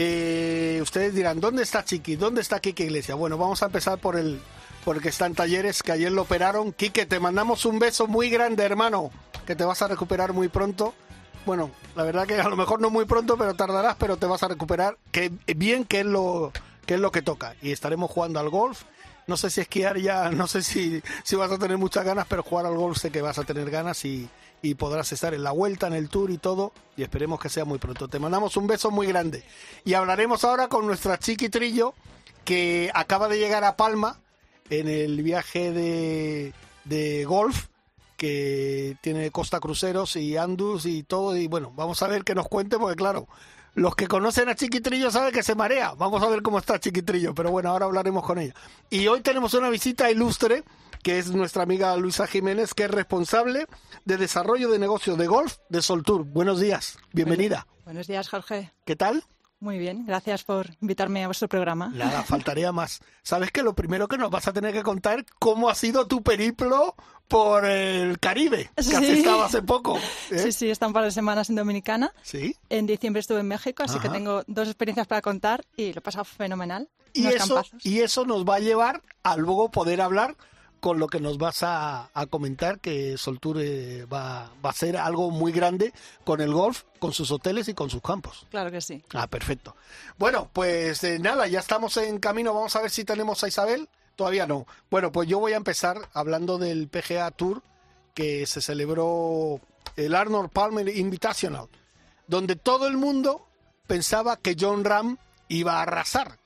Eh, ustedes dirán, ¿dónde está Chiqui? ¿Dónde está Quique Iglesia? Bueno, vamos a empezar por el, por el que está en talleres, que ayer lo operaron. Quique, te mandamos un beso muy grande, hermano, que te vas a recuperar muy pronto. Bueno, la verdad que a lo mejor no muy pronto, pero tardarás, pero te vas a recuperar. Que bien que es lo que es lo que toca. Y estaremos jugando al golf. No sé si esquiar ya, no sé si, si vas a tener muchas ganas, pero jugar al golf sé que vas a tener ganas y, y podrás estar en la vuelta, en el tour y todo. Y esperemos que sea muy pronto. Te mandamos un beso muy grande. Y hablaremos ahora con nuestra chiquitrillo que acaba de llegar a Palma en el viaje de, de golf que tiene Costa Cruceros y Andus y todo. Y bueno, vamos a ver que nos cuente, porque claro, los que conocen a Chiquitrillo saben que se marea. Vamos a ver cómo está Chiquitrillo, pero bueno, ahora hablaremos con ella. Y hoy tenemos una visita ilustre, que es nuestra amiga Luisa Jiménez, que es responsable de desarrollo de negocio de golf de Soltour. Buenos días, bienvenida. Buenos días, Jorge. ¿Qué tal? Muy bien, gracias por invitarme a vuestro programa. Nada, faltaría más. Sabes que lo primero que nos vas a tener que contar cómo ha sido tu periplo por el Caribe, que Sí. has estado hace poco. ¿eh? Sí, sí, he estado un par de semanas en Dominicana. Sí. En diciembre estuve en México, así que tengo dos experiencias para contar y lo he pasado fenomenal. Y eso, campazos. y eso nos va a llevar a luego poder hablar con lo que nos vas a, a comentar, que Soltour eh, va, va a ser algo muy grande con el golf, con sus hoteles y con sus campos. Claro que sí. Ah, perfecto. Bueno, pues eh, nada, ya estamos en camino. Vamos a ver si tenemos a Isabel. Todavía no. Bueno, pues yo voy a empezar hablando del PGA Tour que se celebró el Arnold Palmer Invitational, donde todo el mundo pensaba que John Ram iba a arrasar.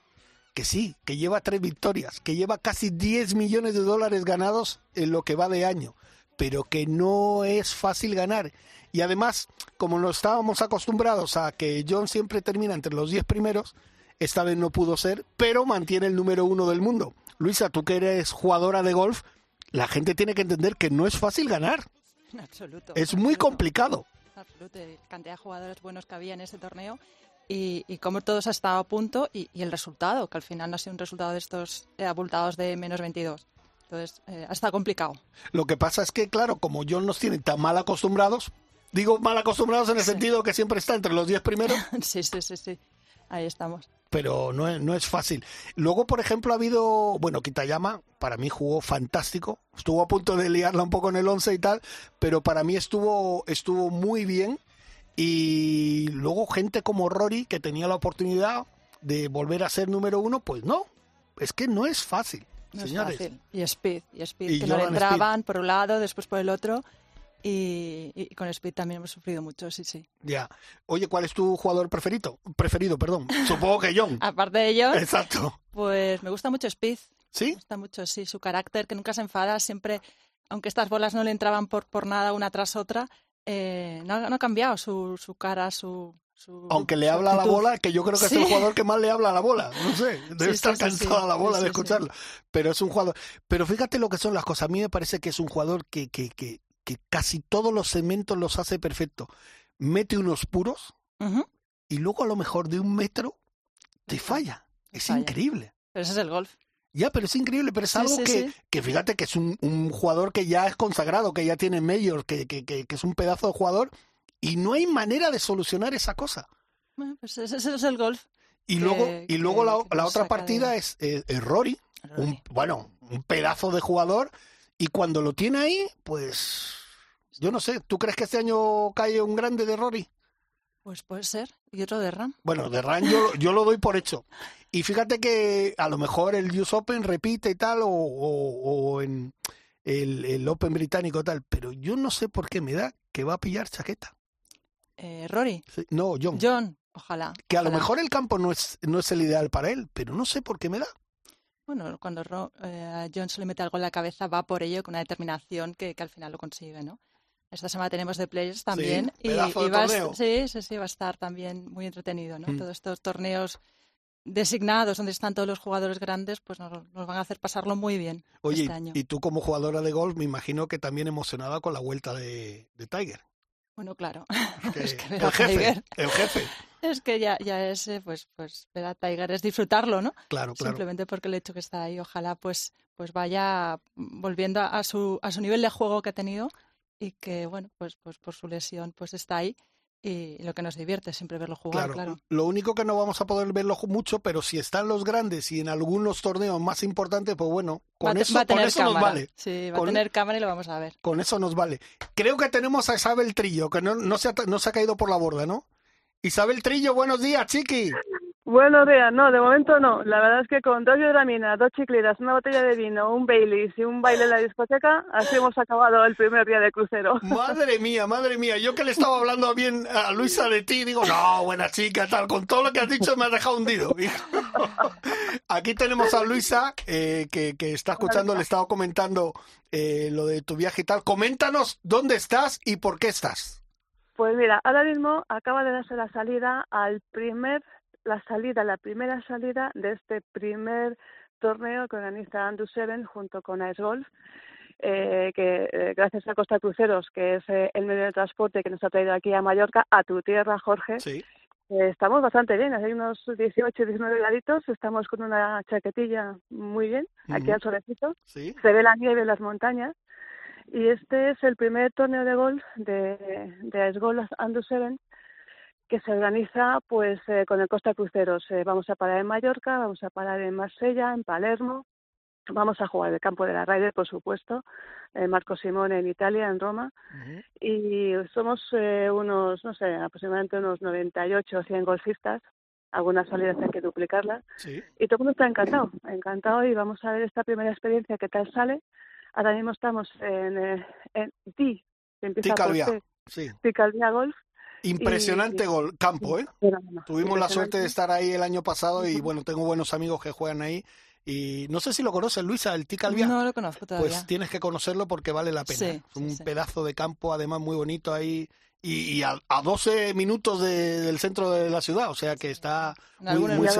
Que sí, que lleva tres victorias, que lleva casi 10 millones de dólares ganados en lo que va de año, pero que no es fácil ganar. Y además, como no estábamos acostumbrados a que John siempre termina entre los 10 primeros, esta vez no pudo ser, pero mantiene el número uno del mundo. Luisa, tú que eres jugadora de golf, la gente tiene que entender que no es fácil ganar. En absoluto. Es muy absoluto. complicado. En absoluto. cantidad de jugadores buenos que había en ese torneo y, y cómo todos han estado a punto y, y el resultado, que al final no ha sido un resultado de estos eh, abultados de menos 22. Entonces, eh, ha estado complicado. Lo que pasa es que, claro, como John nos tiene tan mal acostumbrados, digo mal acostumbrados en el Sí. sentido que siempre está entre los 10 primeros, sí, sí, sí, sí. Ahí estamos. pero no es, no es fácil. Luego, por ejemplo, ha habido, bueno, Kitayama para mí jugó fantástico, estuvo a punto de liarla un poco en el 11 y tal, pero para mí estuvo, estuvo muy bien. Y luego gente como Rory, que tenía la oportunidad de volver a ser número uno, pues no, es que no es fácil, No señores. es fácil. Y Speed, y Speed, Y que no le entraban por un lado, después por el otro. Y, y con Speed también hemos sufrido mucho, sí, sí. Ya. Oye, ¿cuál es tu jugador preferido? Preferido, perdón. Supongo que John. Aparte de ello, Exacto. pues me gusta mucho Speed. ¿Sí? Me gusta mucho, sí, su carácter, que nunca se enfada, siempre, aunque estas bolas no le entraban por, por nada una tras otra, eh, no, ha- no ha cambiado su, su cara, su... su Aunque le su habla a la bola, que yo creo que es el jugador que más le habla a la bola. No sé, debe Sí, estar sí, sí. cansada la bola de escucharlo. Pero es un jugador. Pero fíjate lo que son las cosas. A mí me parece que es un jugador que, que, que, que casi todos los segmentos los hace perfecto. Mete unos puros y luego a lo mejor de un metro te falla. Es falla. increíble. Pero ese es el golf. Ya, pero es increíble, pero es Sí, algo sí, que, sí. que fíjate que es un, un jugador que ya es consagrado, que ya tiene medios, que, que, que, es un pedazo de jugador y no hay manera de solucionar esa cosa. Bueno, pues ese, ese es el golf. Y luego, y luego la, la otra de- partida es, eh, es Rory, un, bueno, un pedazo de jugador, y cuando lo tiene ahí, pues yo no sé, ¿tú crees que este año cae un grande de Rory? Pues puede ser. Y otro de Ram. Bueno, de Ran yo, lo- yo lo doy por hecho. Y fíjate que a lo mejor el US Open repite y tal, o, o- o en el, el Open británico y tal, pero yo no sé por qué me da que va a pillar chaqueta. Eh, Rory. Sí, No, John. John. Ojalá. que a lo mejor el campo no es, no es el ideal para él, pero no sé por qué me da. Bueno, cuando Ro- eh, John se le mete algo en la cabeza, va por ello con una determinación que, que al final lo consigue, ¿no? Esta semana tenemos de Players también. y, va sí, sí, sí, va a estar también muy entretenido, ¿no? Mm. Todos estos torneos designados, donde están todos los jugadores grandes, pues nos, nos van a hacer pasarlo muy bien Oye, este año. y tú como jugadora de golf, me imino que también emocionada con la vuelta de, de Tiger. Bueno, claro. Que Es que ver el jefe, el jefe. Es que ya, ya es, pues, pues ver a Tiger es disfrutarlo, ¿no? Claro, claro. Simplemente porque el hecho que está ahí, ojalá pues, pues vaya volviendo a su, a su nivel de juego que ha tenido y que, bueno, pues, pues por su lesión pues está ahí y lo que nos divierte es siempre verlo jugar, Claro, claro. lo único que no vamos a poder verlo mucho, pero si están los grandes y en algunos torneos más importantes, pues bueno, con eso, va con eso nos vale. Sí, va Con- a tener cámara y lo vamos a ver. Con eso nos vale. Creo que tenemos a Isabel Trillo, que no, no, se, ha, no se ha caído por la borda, ¿no? Isabel Trillo, buenos días, chiqui. Buenos días, no, de momento no. La verdad es que con dos hidramina, dos chiclitas, una botella de vino, un Baileys y un baile en la discoteca, así hemos acabado el primer día de crucero. Madre mía, madre mía. Yo que le estaba hablando bien a Luisa de ti, digo, no, buena chica, tal. Con todo lo que has dicho me has dejado hundido. Aquí tenemos a Luisa, eh, que, que está escuchando, le estaba comentando eh, lo de tu viaje y tal. Coméntanos dónde estás y por qué estás. Pues mira, ahora mismo acaba de darse la salida al primer, la salida, la primera salida de este primer torneo que organiza Andu Seven junto con Ice Golf. eh, que eh, gracias a Costa Cruceros, que es eh, el medio de transporte que nos ha traído aquí a Mallorca, a tu tierra, Jorge, Sí. Eh, Estamos bastante bien, hay unos 18, 19 graditos, estamos con una chaquetilla muy bien, aquí al solecito, Sí. se ve la nieve en las montañas y este es el primer torneo de golf de, de Ice Golf Under Seven que se organiza pues eh, con el Costa Cruceros. Eh, vamos a parar en Mallorca, vamos a parar en Marsella, en Palermo, vamos a jugar el campo de la Ryder, por supuesto, eh, Marco Simone en Italia, en Roma, y somos eh, unos, no sé, aproximadamente unos 98 o 100 golfistas. Algunas salidas hay que duplicarlas. Sí. Y todo el mundo está encantado, encantado y vamos a ver esta primera experiencia qué tal sale. Ahora mismo estamos en, eh, en Ti, que empieza por Ticalvia. T, Sí. Ticalvia Golf. Impresionante Y- gol, campo, ¿eh? Tuvimos la suerte de estar ahí el año pasado y bueno, tengo buenos amigos que juegan ahí. Y no sé si lo conoces, Luisa, el Ticalvia. No lo conozco todavía. Pues tienes que conocerlo porque vale la pena. Sí, Es un sí, sí. pedazo de campo, además muy bonito ahí. Y, y a, a 12 minutos de- del centro de la ciudad, o sea que está En muy, alguna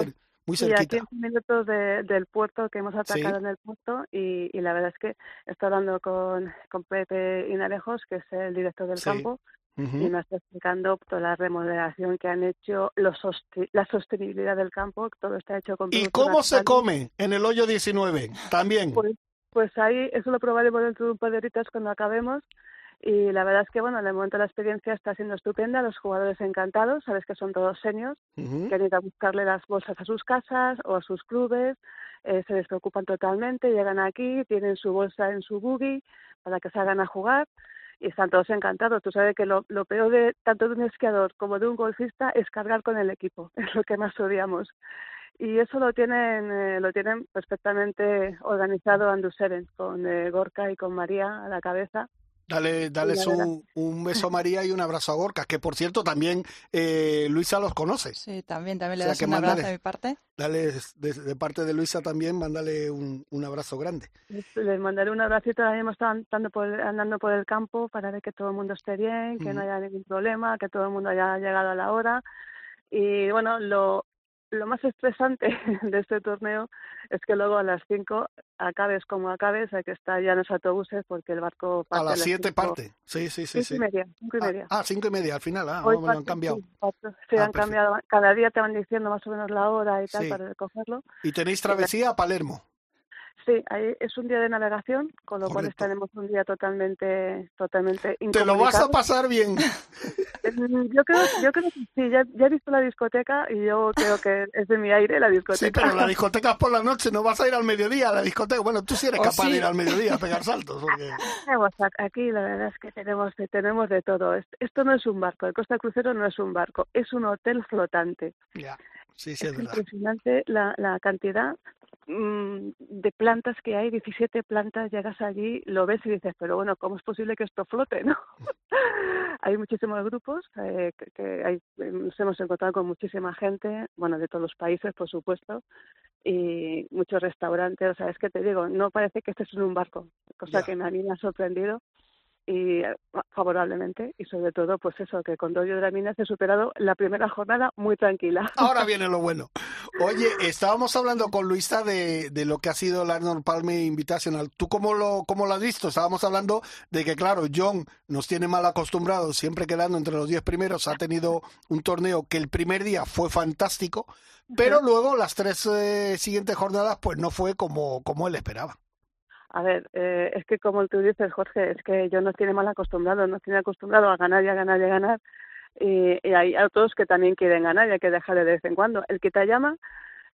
muy, ciudad. cer- muy Y a cerquita. 15 minutos de- del puerto que hemos atacado Sí. en el puerto y, y la verdad es que estoy hablando con, con Pepe Inalejos, que es el director del Sí. campo, y me está explicando toda la remodelación que han hecho, los la sostenibilidad del campo, todo está hecho con ¿Y cómo se come en el hoyo 19? También. Pues, pues ahí, eso lo probaremos dentro de un par de horitas cuando acabemos. Y la verdad es que, bueno, en el momento la experiencia está siendo estupenda, los jugadores encantados, sabes que son todos seniors, Ujú. que han ido a buscarle las bolsas a sus casas o a sus clubes, eh, se despreocupan totalmente, llegan aquí, tienen su bolsa en su buggy para que salgan a jugar y están todos encantados. Tú sabes que lo, lo peor de tanto de un esquiador como de un golfista es cargar con el equipo, es lo que más odiamos. Y eso lo tienen, eh, lo tienen perfectamente organizado Anduseren, con eh, Gorka y con María a la cabeza. Dale, dale verdad. un, un beso a María y un abrazo a Gorka, que por cierto también eh, Luisa los conoce. Sí, también, también le O sea das que un abrazo mándale. de mi parte. Dale de, de parte de Luisa también, mándale un, un abrazo grande. Les mandaré un abracito, ahora mismo están andando por, andando por el campo para ver que todo el mundo esté bien, que no Ujú. haya ningún problema, que todo el mundo haya llegado a la hora. Y bueno, lo, lo más estresante de este torneo es que luego a las 5 acabes como acabes, hay que estar ya en los autobuses porque el barco A parte las las 7 cinco- parte. Sí, sí, sí. cinco sí. y media, cinco y Ah, media. Ah, cinco y media al final. Ah, Hoy me lo han cambiado. sí, Ah, han cambiado. Cada día te van diciendo más o menos la hora y tal Sí. para recogerlo. Y tenéis travesía a Palermo. Sí, ahí es un día de navegación, con lo cual estaremos un día totalmente, totalmente Te lo vas a pasar bien. Yo creo, yo creo que sí, ya, ya he visto la discoteca y yo creo que es de mi aire la discoteca. Sí, pero la discoteca es por la noche, no vas a ir al mediodía a la discoteca. Bueno, tú sí eres Oh, capaz de ir al mediodía a pegar saltos. porque- Aquí la verdad es que tenemos, de- tenemos de todo. Est- Esto no es un barco, el Costa Crucero no es un barco, es un hotel flotante. Ya, sí, sí, es es verdad. impresionante la, la cantidad de plantas que hay, 17 plantas, llegas allí, lo ves y dices, pero bueno, ¿cómo es posible que esto flote? no Hay muchísimos grupos, eh, que, que hay, nos hemos encontrado con muchísima gente, bueno, de todos los países, por supuesto, y muchos restaurantes, o sea, es que te digo, no parece que estés en un barco, cosa que a mí me ha sorprendido y eh, favorablemente y sobre todo pues eso que con dos Minas he superado la primera jornada muy tranquila Ahora viene lo bueno. Oye, estábamos hablando con Luisa de, de lo que ha sido el Arnold Palme Invitational. ¿Tú cómo lo, cómo lo has visto? Estábamos hablando de que, claro, John nos tiene mal acostumbrados, siempre quedando entre los diez primeros. Ha tenido un torneo que el primer día fue fantástico, pero luego las tres eh, siguientes jornadas, pues no fue como, como él esperaba. A ver, eh, es que como tú dices, Jorge, es que John nos tiene mal acostumbrados, nos tiene acostumbrado a ganar y a ganar y a ganar y, y hay otros que también quieren ganar y hay que dejarle de vez en cuando. El que te llama,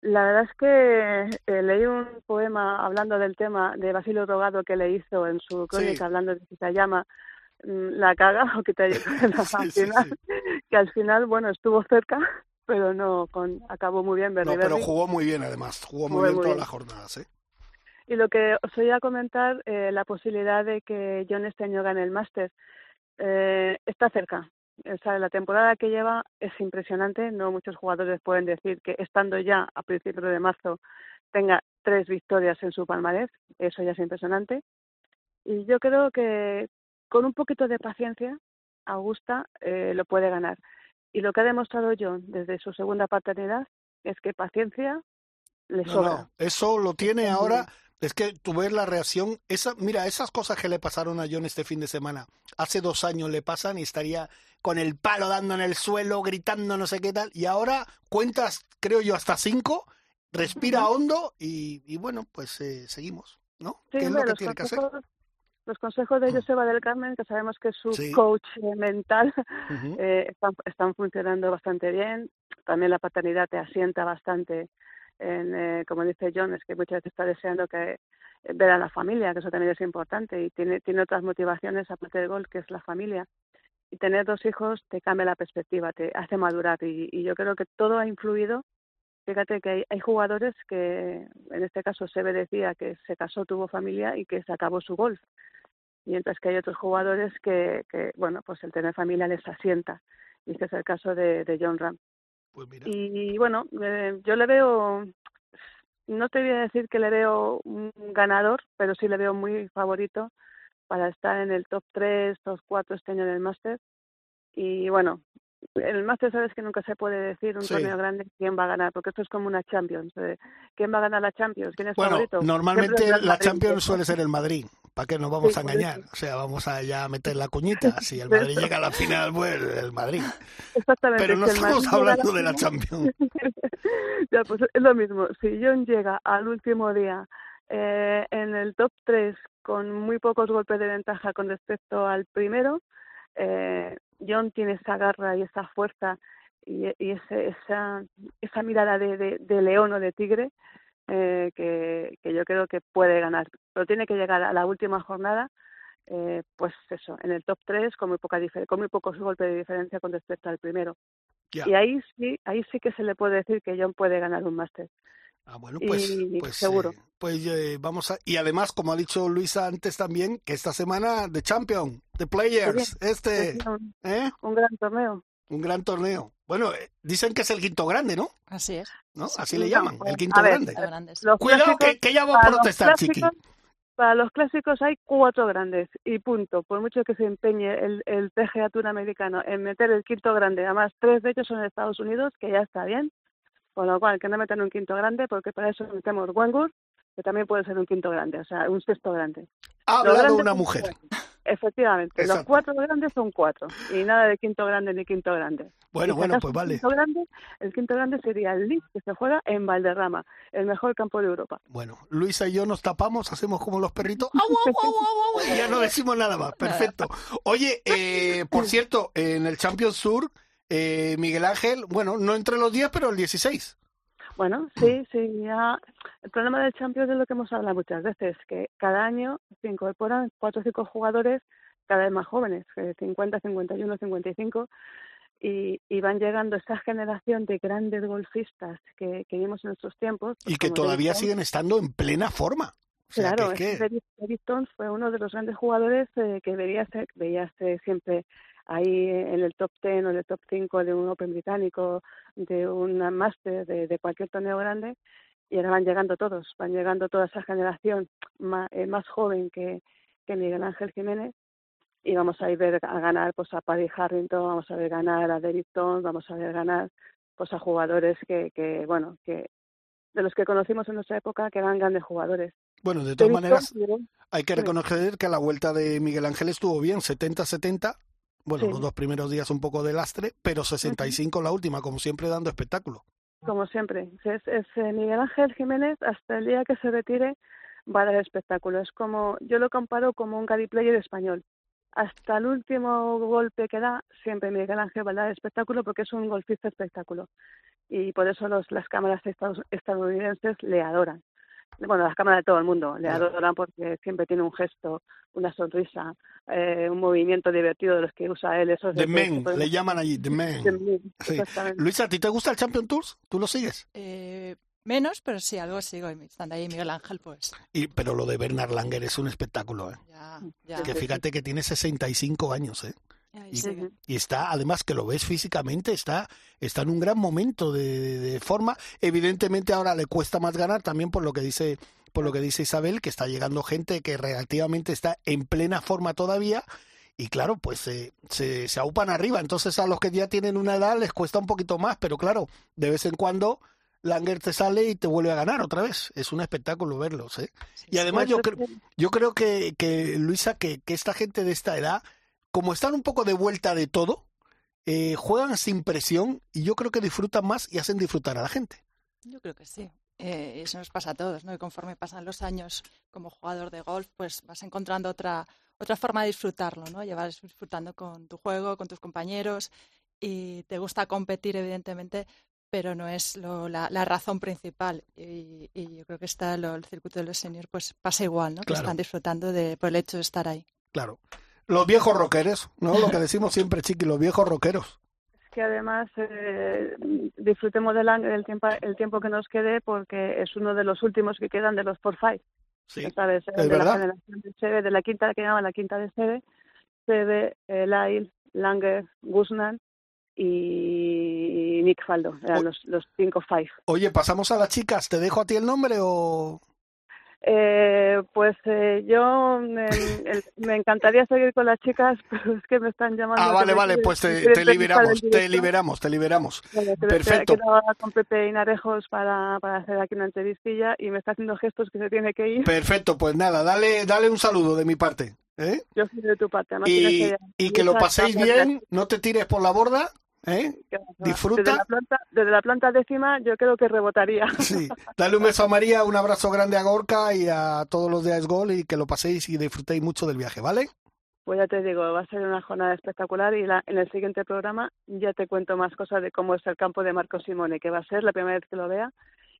la verdad es que eh, leí un poema hablando del tema de Basilio Rogado que le hizo en su crónica hablando de Kitayama, mm, la caga o que te al final, que al final, bueno, estuvo cerca, pero no con, acabó muy bien. no, pero jugó muy bien además, jugó muy, bien todas las jornadas, ¿eh? Y lo que os voy a comentar, eh, la posibilidad de que John este año gane el máster, eh, está cerca, o sea, la temporada que lleva es impresionante. No muchos jugadores pueden decir que estando ya a principios de marzo tenga tres victorias en su palmarés. Eso ya es impresionante. Y yo creo que con un poquito de paciencia, Augusta eh, lo puede ganar. Y lo que ha demostrado John desde su segunda paternidad es que paciencia le sobra. eso lo tiene ahora es que tú ves la reacción, esa, mira, esas cosas que le pasaron a John este fin de semana, hace dos años le pasan y estaría con el palo dando en el suelo, gritando no sé qué tal, y ahora cuentas, creo yo, hasta cinco, respira hondo y, bueno, pues eh, seguimos, ¿no? ¿Qué es lo que tiene que hacer? Los consejos de Joseba del Carmen, que sabemos que es su coach eh, mental, eh, están, están funcionando bastante bien. También la paternidad te asienta bastante en, eh, como dice John, es que muchas veces está deseando que eh, ver a la familia, que eso también es importante, y tiene, tiene otras motivaciones aparte del gol, que es la familia. Y tener dos hijos te cambia la perspectiva, te hace madurar, y, yo creo que todo ha influido. Fíjate que hay, hay, jugadores que, en este caso Sebe decía que se casó, tuvo familia y que se acabó su golf. Mientras que hay otros jugadores que, que bueno, pues el tener familia les asienta. Y este es el caso de, de John Ram. Pues y bueno, eh, yo le veo, no te voy a decir que le veo un ganador, pero sí le veo muy favorito para estar en el top 3, top 4 este año del máster. Y bueno, el máster sabes que nunca se puede decir un torneo grande quién va a ganar, porque esto es como una Champions. Eh, ¿Quién va a ganar la Champions? ¿Quién es bueno, favorito? Normalmente la Champions suele ser el Madrid. ¿Para qué nos vamos a engañar? O sea, vamos a ya meter la cuñita. Si el Madrid llega a la final, pues el Madrid. Exactamente. Pero no estamos hablando de la Champions. ya, pues es lo mismo. Si John llega al último día eh, en el top 3 con muy pocos golpes de ventaja con respecto al primero, eh, John tiene esa garra y esa fuerza y, ese, esa, esa mirada de, de, león o de tigre eh, que, que, yo creo que puede ganar. Pero tiene que llegar a la última jornada, eh, pues eso, en el top 3 con muy, poca con muy pocos golpes de diferencia con respecto al primero. Y ahí sí, ahí sí que se le puede decir que John puede ganar un máster. Ah, bueno, pues, pues seguro. Eh, pues eh, vamos a y además, como ha dicho Luisa antes también, que esta semana de Champion, de Players, este, ¿eh? un gran torneo. Un gran torneo. Bueno, eh, dicen que es el quinto grande, ¿no? Así es. ¿No? Así le llaman, el quinto grande. Cuidado que, que, ya va a protestar, Chiqui. Para los clásicos hay cuatro grandes y punto. Por mucho que se empeñe el, el PGA Tour americano en meter el quinto grande, además tres de ellos son en Estados Unidos, que ya está bien, con lo cual, que no metan un quinto grande, porque para eso metemos Wangur, que también puede ser un quinto grande, o sea, un sexto grande. Ha hablado una mujer. Efectivamente, los cuatro grandes son cuatro, y nada de quinto grande ni quinto grande. Bueno, bueno, pues vale. El quinto, grande, el quinto grande sería el Leeds, que se juega en Valderrama, el mejor campo de Europa. Bueno, Luisa y yo nos tapamos, hacemos como los perritos, y ya no decimos nada más, perfecto. Oye, eh, por cierto, en el Champions Sur eh, Miguel Ángel, bueno, no entre los 10, pero el 16. Bueno, sí, sí. Ya. El problema del Champions es lo que hemos hablado muchas veces, que cada año se incorporan cuatro o cinco jugadores cada vez más jóvenes, 50, 51, 55, y, y van llegando esa generación de grandes golfistas que, que vimos en nuestros tiempos. Pues y que todavía siguen estando en plena forma. claro, que, fue uno de los grandes jugadores eh, que veías, veías siempre ahí en el top 10 o en el top 5 de un Open británico, de un máster, de, cualquier torneo grande, y ahora van llegando todos, van llegando toda esa generación más, eh, más joven que, que Miguel Ángel Jiménez, y vamos a ir ver a ganar pues a Paddy Harrington, vamos a ver ganar a Derrickson, vamos a ver ganar pues a jugadores que, que bueno, que de los que conocimos en nuestra época que eran grandes jugadores. Bueno, de todas maneras, hay que reconocer que la vuelta de Miguel Ángel estuvo bien, 70-70, bueno, los dos primeros días un poco de lastre, pero 65 la última, como siempre dando espectáculo. Como siempre, es, es eh, Miguel Ángel Jiménez hasta el día que se retire va a dar espectáculo. Es como, yo lo comparo como un Gary Player español. Hasta el último golpe que da, siempre Miguel Ángel va a dar espectáculo porque es un golfista espectáculo. Y por eso los, las cámaras estadounidenses le adoran bueno, las cámaras de todo el mundo le adoran porque siempre tiene un gesto, una sonrisa, eh, un movimiento divertido de los que usa él. Esos the Men, le llaman allí, The Men. Luisa, ¿a ti te gusta el Champion Tours? ¿Tú lo sigues? Eh, menos, pero sí, algo sigo. Estando ahí Miguel Ángel, pues. Y, pero lo de Bernard Langer es un espectáculo, ¿eh? Ya, ya. Que fíjate que tiene 65 años, ¿eh? Y, está, además que lo ves físicamente, está, está en un gran momento de, forma. Evidentemente ahora le cuesta más ganar también por lo que dice, por lo que dice Isabel, que está llegando gente que relativamente está en plena forma todavía. Y claro, pues se, se, se aupan arriba. Entonces a los que ya tienen una edad les cuesta un poquito más, pero claro, de vez en cuando Langer te sale y te vuelve a ganar otra vez. Es un espectáculo verlos. ¿eh? y además yo, creo yo creo que, que Luisa, que, que esta gente de esta edad como están un poco de vuelta de todo, eh, juegan sin presión y yo creo que disfrutan más y hacen disfrutar a la gente. Yo creo que sí. Eh, eso nos pasa a todos, ¿no? Y conforme pasan los años como jugador de golf, pues vas encontrando otra, otra forma de disfrutarlo, ¿no? Llevas disfrutando con tu juego, con tus compañeros y te gusta competir, evidentemente, pero no es la, razón principal. Y, yo creo que está el circuito de los seniors, pues pasa igual, ¿no? Que están disfrutando de, por el hecho de estar ahí. Claro. Los viejos rockeros, ¿no? Lo que decimos siempre, chiqui, los viejos rockeros. Es que además eh, disfrutemos del el tiempo, el tiempo que nos quede porque es uno de los últimos que quedan de los por five. Sí, ¿sabes? de la generación de Seve, de la quinta que llaman la quinta de Seve, Seve, eh, Lyle, Langer, Guzman y Nick Faldo, eran los, los cinco five. Oye, pasamos a las chicas, ¿te dejo a ti el nombre o...? Eh, pues eh, yo me, encantaría seguir con las chicas, pero es que me están llamando. Ah, vale, vale, pues te, liberamos, te liberamos, te liberamos. Perfecto. He con Pepe Inarejos para, para hacer aquí una entrevistilla y me está haciendo gestos que se tiene que ir. Perfecto, pues nada, dale, dale un saludo de mi parte. ¿eh? Yo soy de tu parte. y, y que lo paséis bien, no te tires por la borda ¿Eh? Disfruta. Desde la, planta, desde la planta décima yo creo que rebotaría. Sí. Dale un beso a María, un abrazo grande a Gorka y a todos los de Gol y que lo paséis y disfrutéis mucho del viaje, ¿vale? Pues ya te digo, va a ser una jornada espectacular y en el siguiente programa ya te cuento más cosas de cómo es el campo de Marco Simone, que va a ser la primera vez que lo vea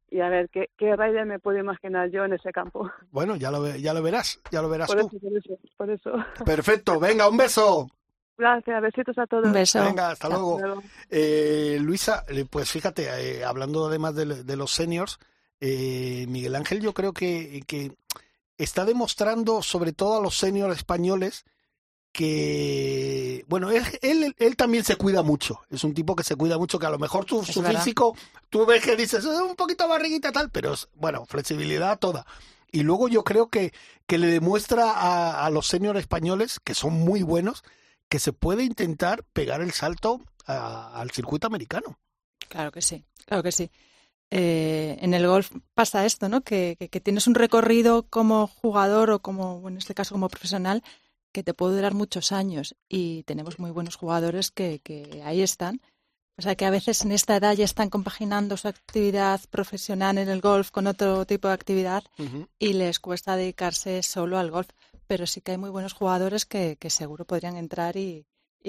y a ver qué, qué rider me puedo imaginar yo en ese campo. Bueno, ya lo, ya lo verás, ya lo verás tú. por eso, por eso. Perfecto, venga, un beso. Gracias, besitos a todos. Un beso. Venga, hasta luego. Eh, Luisa, pues fíjate, eh, hablando además de, los seniors, eh, Miguel Ángel yo creo que, que está demostrando, sobre todo a los seniors españoles, que, bueno, él, él, también se cuida mucho. Es un tipo que se cuida mucho, que a lo mejor su, su físico, tú ves que dices, es un poquito barriguita tal, pero es, bueno, flexibilidad toda. Y luego yo creo que, que le demuestra a, a los seniors españoles, que son muy buenos, que se puede intentar pegar el salto al circuito americano. Claro que sí, claro que sí. Eh, en el golf pasa esto, ¿no? Que, que, tienes un recorrido como jugador o como, en este caso, como profesional, que te puede durar muchos años. Y tenemos muy buenos jugadores que, que ahí están. O sea, que a veces en esta edad ya están compaginando su actividad profesional en el golf con otro tipo de actividad y les cuesta dedicarse solo al golf pero sí que hay muy buenos jugadores que, que seguro podrían entrar y,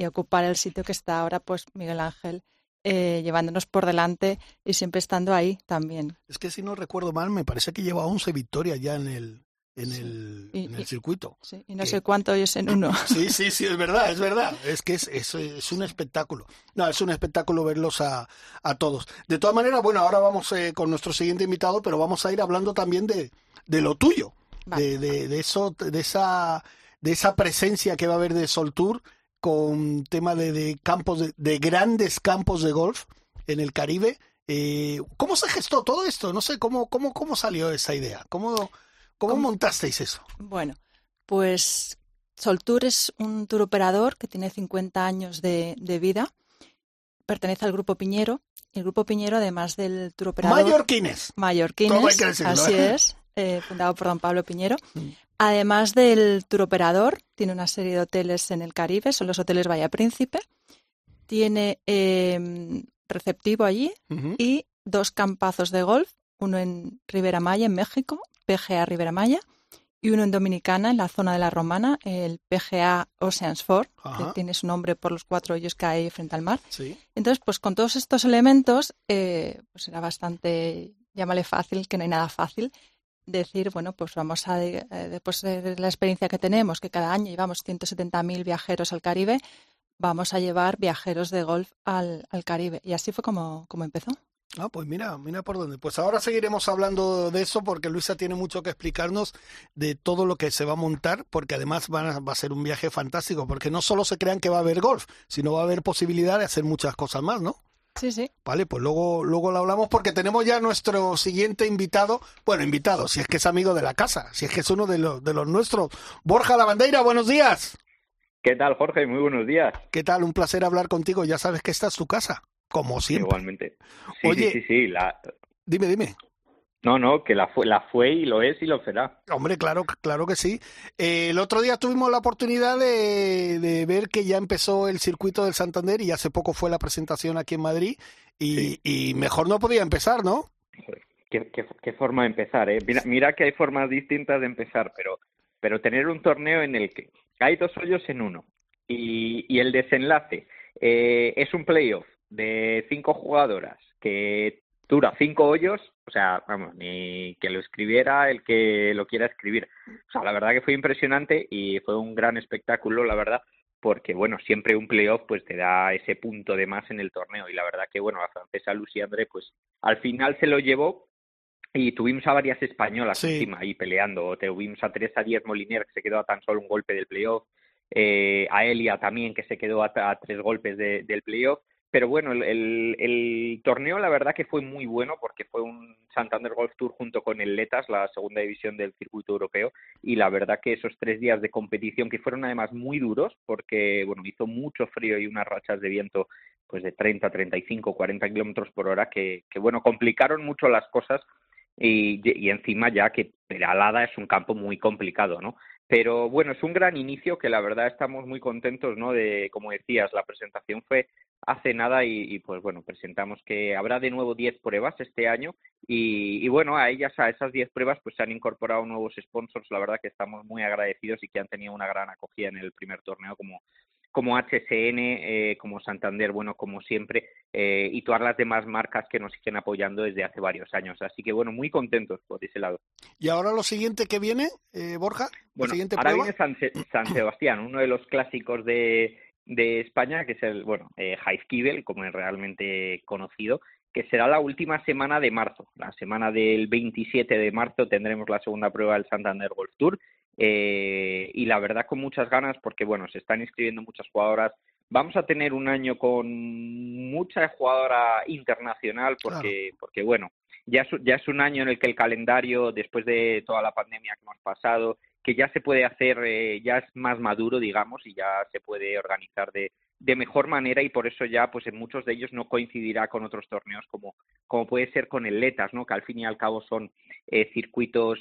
ocupar el sitio que está ahora pues Miguel Ángel eh, llevándonos por delante y siempre estando ahí también. Es que si no recuerdo mal, me parece que lleva 11 victorias ya en el, en el, en el circuito. Sí, y no sé cuánto es en uno. Sí, sí, sí, es verdad, es verdad. Es que es, es, es un espectáculo. No, es un espectáculo verlos a, a todos. De todas maneras, bueno, ahora vamos eh, con nuestro siguiente invitado, pero vamos a ir hablando también de, de lo tuyo de, de, eso, de esa, de esa presencia que va a haber de Sol Tour con tema de, de campos, de, grandes campos de golf en el Caribe. Eh, ¿Cómo se gestó todo esto? No sé, ¿cómo, cómo, cómo salió esa idea? ¿Cómo, cómo, montasteis eso? Bueno, pues Sol Tour es un tour operador que tiene 50 años de, de vida, pertenece al grupo Piñero el Grupo Piñero, además del tour operador... Mallorquines. Mallorquines, así es, eh, fundado por don Pablo Piñero. Mm. Además del tour operador, tiene una serie de hoteles en el Caribe, son los hoteles Bahía Príncipe. Tiene em, receptivo allí y dos campazos de golf, uno en Ribera Maya, en México, PGA Ribera Maya, y uno en Dominicana, en la zona de la Romana, el PGA Oceans Ford, que tiene su nombre por los cuatro hoyos que hay frente al mar. Entonces, pues con todos estos elementos, eh, pues era bastante, llámale fácil, que no hay nada fácil, decir, bueno, pues vamos a, eh, después de la experiencia que tenemos, que cada año llevamos 170.000 viajeros al Caribe, vamos a llevar viajeros de golf al, al Caribe. Y así fue como, como empezó. Ah, pues mira, mira por dónde. Pues ahora seguiremos hablando de eso porque Luisa tiene mucho que explicarnos de todo lo que se va a montar, porque además va a, ser un viaje fantástico, porque no solo se crean que va a haber golf, sino va a haber posibilidad de hacer muchas cosas más, ¿no? Sí, sí. Vale, pues luego, luego lo hablamos porque tenemos ya nuestro siguiente invitado, bueno, invitado, si es que es amigo de la casa, si es que es uno de los, de los nuestros. Borja Lavandeira, buenos días. ¿Qué tal, Jorge? Muy buenos días. ¿Qué tal? Un placer hablar contigo. Ya sabes que esta es tu casa. Como siempre. Igualmente. Sí, Oye, sí, sí, La... Dime, dime. No, no, que la fue, la fue y lo es y lo será. Hombre, claro, claro que sí. Eh, el otro día tuvimos la oportunidad de, ver que ya empezó el circuito del Santander y hace poco fue la presentación aquí en Madrid y, mejor no podía empezar, ¿no? Qué, qué, forma de empezar, ¿eh? Mira, mira, que hay formas distintas de empezar, pero, pero tener un torneo en el que hay dos hoyos en uno y, y el desenlace eh, es un playoff de cinco jugadoras que dura cinco hoyos, o sea, vamos, ni que lo escribiera el que lo quiera escribir. O sea, la verdad que fue impresionante y fue un gran espectáculo, la verdad, porque, bueno, siempre un playoff pues te da ese punto de más en el torneo y la verdad que, bueno, la francesa Lucy André pues al final se lo llevó y tuvimos a varias españolas encima ahí peleando. Tuvimos a Teresa Díaz Moliner que se quedó a tan solo un golpe del playoff, eh, a Elia también que se quedó a, tres golpes del playoff pero bueno, el, torneo la verdad que fue muy bueno porque fue un Santander Golf Tour junto con el Letas, la segunda división del circuito europeo, y la verdad que esos tres días de competición que fueron además muy duros porque bueno hizo mucho frío y unas rachas de viento pues de 30, 35, 40 kilómetros por hora que, que bueno complicaron mucho las cosas y, encima ya que Peralada es un campo muy complicado, ¿no? Pero bueno, es un gran inicio que la verdad estamos muy contentos, ¿no? De, como decías, la presentación fue hace nada y, pues bueno, presentamos que habrá de nuevo 10 pruebas este año y, y, bueno, a ellas, a esas 10 pruebas, pues se han incorporado nuevos sponsors, la verdad que estamos muy agradecidos y que han tenido una gran acogida en el primer torneo como como HSN, eh, como Santander, bueno, como siempre, eh, y todas las demás marcas que nos siguen apoyando desde hace varios años. Así que, bueno, muy contentos por ese lado. ¿Y ahora lo siguiente que viene, eh, Borja? Bueno, siguiente ahora viene San, Sebastián, uno de los clásicos de, de España, que es el, bueno, eh, como es realmente conocido, que será la última semana de marzo. La semana del 27 de marzo tendremos la segunda prueba del Santander Golf Tour eh, y la verdad con muchas ganas porque bueno se están inscribiendo muchas jugadoras. Vamos a tener un año con mucha jugadora internacional porque porque bueno ya es, ya es un año en el que el calendario después de toda la pandemia que hemos pasado que ya se puede hacer eh, ya es más maduro digamos y ya se puede organizar de de mejor manera y por eso ya pues en muchos de ellos no coincidirá con otros torneos como como puede ser con el Letas no que al fin y al cabo son eh, circuitos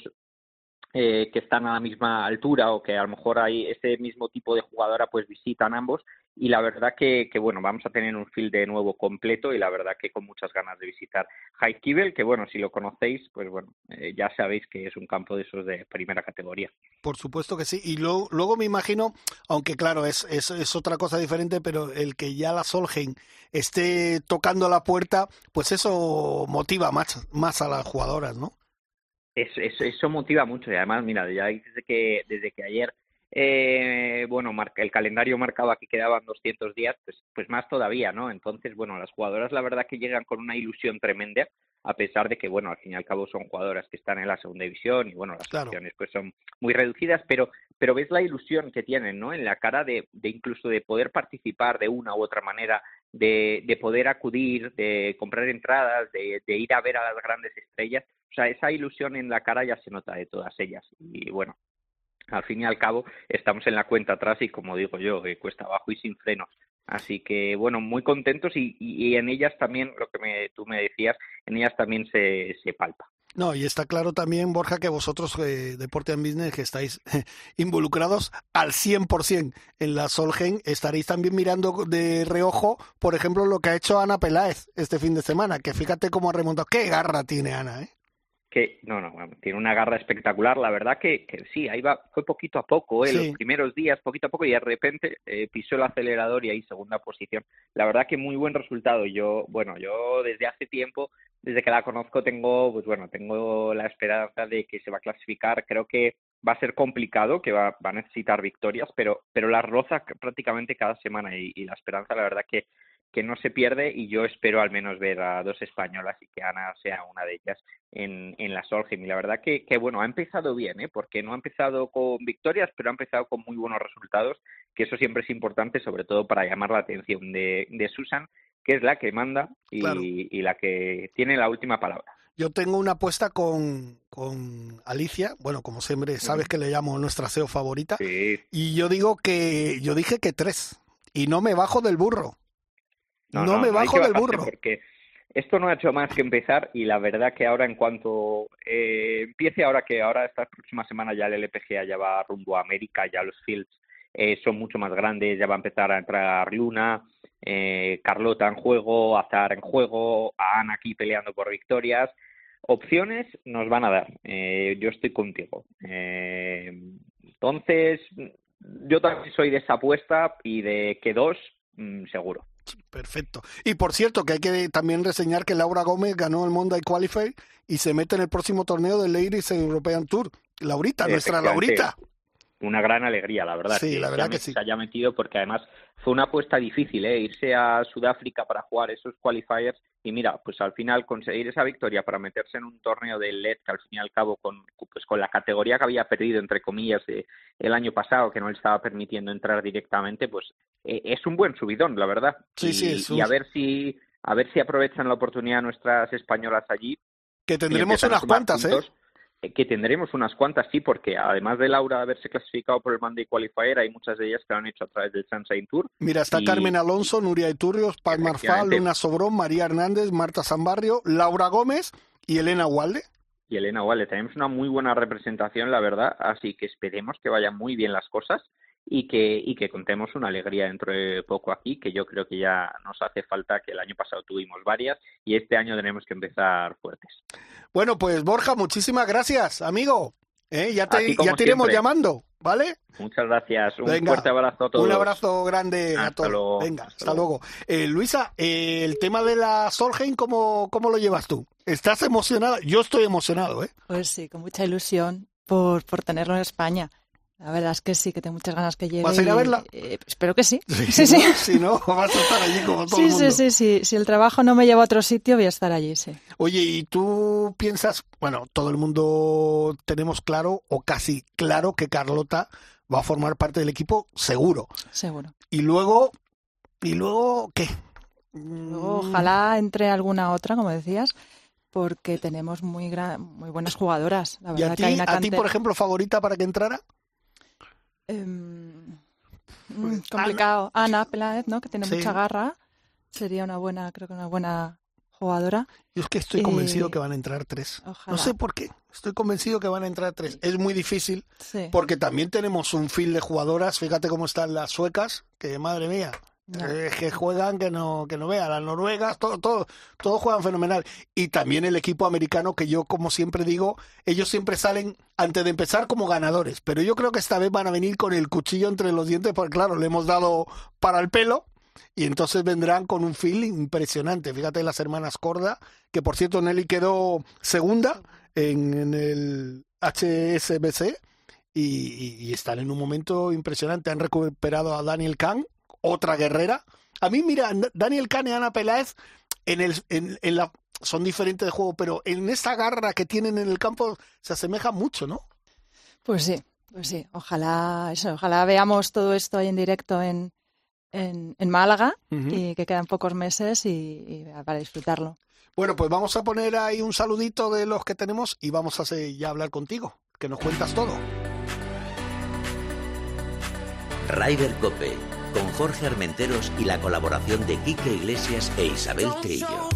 eh, que están a la misma altura o que a lo mejor hay ese mismo tipo de jugadora pues visitan ambos. Y la verdad que, que bueno vamos a tener un field de nuevo completo y la verdad que con muchas ganas de visitar High Kibel que bueno si lo conocéis pues bueno eh, ya sabéis que es un campo de esos de primera categoría. Por supuesto que sí. Y luego, luego me imagino aunque claro es, es, es otra cosa diferente pero el que ya la Solheim esté tocando la puerta pues eso motiva más, más a las jugadoras ¿no? Eso, eso, motiva mucho y además, mira, ya desde que, desde que ayer, eh, bueno, el calendario marcaba que quedaban 200 días, pues, pues más todavía, ¿no? Entonces, bueno, las jugadoras la verdad que llegan con una ilusión tremenda, a pesar de que, bueno, al fin y al cabo son jugadoras que están en la segunda división y, bueno, las claro. pues son muy reducidas, pero, pero ves la ilusión que tienen, ¿no? En la cara de, de incluso de poder participar de una u otra manera, de, de poder acudir, de comprar entradas, de, de ir a ver a las grandes estrellas o sea, esa ilusión en la cara ya se nota de todas ellas. Y bueno, al fin y al cabo estamos en la cuenta atrás y como digo yo, eh, cuesta abajo y sin frenos. Así que, bueno, muy contentos y, y, en ellas también, lo que me, tú me decías, en ellas también se, se palpa. No, y está claro también, Borja, que vosotros, eh, Deporte and Business, que estáis involucrados al 100% en la Solgen, estaréis también mirando de reojo, por ejemplo, lo que ha hecho Ana Peláez este fin de semana, que fíjate cómo ha remontado. ¡Qué garra tiene Ana, eh! Que no, no, tiene una garra espectacular. La verdad que, que sí, ahí va, fue poquito a poco, ¿eh? los primeros días, poquito a poco, y de repente eh, pisó el acelerador y ahí segunda posición. La verdad que muy buen resultado. Yo, bueno, yo desde hace tiempo, desde que la conozco, tengo, pues bueno, tengo la esperanza de que se va a clasificar. Creo que va a ser complicado, que va, va a necesitar victorias, pero, pero la roza prácticamente cada semana y, y la esperanza, la verdad que que no se pierde y yo espero al menos ver a dos españolas y que Ana sea una de ellas en, en la Solheim. Y la verdad que, que, bueno, ha empezado bien, ¿eh? porque no ha empezado con victorias, pero ha empezado con muy buenos resultados, que eso siempre es importante, sobre todo para llamar la atención de, de Susan, que es la que manda y, y la que tiene la última palabra. Yo tengo una apuesta con, con Alicia, bueno, como siempre sabes que le llamo nuestra SEO favorita, y yo digo que, yo dije que tres, y no me bajo del burro. No, me bajo del burro. Porque esto no ha hecho más que empezar y la verdad que ahora en cuanto eh, empiece ahora que ahora esta próxima semana ya el LPGA ya va rumbo a América, ya los fields eh, son mucho más grandes, ya va a empezar a entrar Luna, eh, Carlota en juego, Azar en juego, a Ana aquí peleando por victorias. Opciones nos van a dar. Eh, yo estoy contigo. Eh, entonces, yo también soy de esa apuesta y de que dos, mm, seguro. Perfecto. Y por cierto, que hay que también reseñar que Laura Gómez ganó el Monday Qualifier y se mete en el próximo torneo del Ladies European Tour. Laurita, nuestra Laurita una gran alegría, la verdad. Sí, la verdad que sí. Se haya metido porque además fue una apuesta difícil, ¿eh? irse a Sudáfrica para jugar esos qualifiers y mira, pues al final conseguir esa victoria para meterse en un torneo del LED que al fin y al cabo con pues con la categoría que había perdido entre comillas de, el año pasado que no le estaba permitiendo entrar directamente, pues eh, es un buen subidón, la verdad. Sí, y, sí, y a ver si a ver si aprovechan la oportunidad nuestras españolas allí. Que tendremos unas cuantas. Eh, que tendremos unas cuantas, sí, porque además de Laura haberse clasificado por el Monday Qualifier, hay muchas de ellas que lo han hecho a través del Sunshine Tour. Mira, está Carmen Alonso, Nuria Iturrios, Paz Marfal, Luna Sobrón, María Hernández, Marta Zambarrio, Laura Gómez y Elena Walde. Y Elena Walde, tenemos una muy buena representación, la verdad, así que esperemos que vayan muy bien las cosas y que, y que contemos una alegría dentro de poco aquí, que yo creo que ya nos hace falta, que el año pasado tuvimos varias y este año tenemos que empezar fuertes. Bueno, pues Borja, muchísimas gracias, amigo. ¿Eh? Ya te, ya te iremos llamando, ¿vale? Muchas gracias. Un fuerte abrazo a todos. Un abrazo grande a todos. Venga, hasta, luego. Eh, Luisa, eh, el tema de la Solheim, ¿cómo, ¿cómo lo llevas tú? ¿Estás emocionada? Yo estoy emocionado, ¿eh? Pues sí, con mucha ilusión por, por tenerlo en España. La verdad es que sí, que tengo muchas ganas que llegue. ¿Vas a ir a verla? Eh, espero que sí. Sí, sí, Si no, vas a estar allí como todo sí, el mundo. Sí, sí, sí. Si el trabajo no me lleva a otro sitio, voy a estar allí, sí. Oye, ¿y tú piensas, bueno, todo el mundo tenemos claro, o casi claro, que Carlota va a formar parte del equipo, seguro. Seguro. Y luego, ¿y luego qué? Luego, ojalá entre alguna otra, como decías porque tenemos muy gran, muy buenas jugadoras. La verdad ¿Y a ti, que hay una a ti, por ejemplo, favorita para que entrara? Um, complicado. Ana, Ana Peláez, ¿no? Que tiene sí. mucha garra. Sería una buena, creo que una buena jugadora. Yo es que estoy convencido eh, que van a entrar tres. Ojalá. No sé por qué. Estoy convencido que van a entrar tres. Es muy difícil sí. porque también tenemos un fil de jugadoras. Fíjate cómo están las suecas, que madre mía. Es que juegan que no que no vea las noruegas todo todo todos juegan fenomenal. Y también el equipo americano que yo como siempre digo ellos siempre salen antes de empezar como ganadores. Pero yo creo que esta vez van a venir con el cuchillo entre los dientes porque claro le hemos dado para el pelo. Y entonces vendrán con un feeling impresionante. Fíjate las hermanas Corda que por cierto Nelly quedó segunda en, el HSBC y, y, y están en un momento impresionante. Han recuperado a Daniel Kahn otra guerrera. A mí, mira, Daniel Kahn y Ana Peláez en el, en, en la, son diferentes de juego, pero en esa garra que tienen en el campo se asemeja mucho, ¿no? Pues sí, pues sí. Ojalá, eso, ojalá veamos todo esto ahí en directo en, en, en Málaga uh -huh. y que quedan pocos meses y, y, para disfrutarlo. Bueno, pues vamos a poner ahí un saludito de los que tenemos y vamos a hacer, ya hablar contigo, que nos cuentas todo. Ryder Cope con Jorge Armenteros y la colaboración de Quique Iglesias e Isabel Trillo.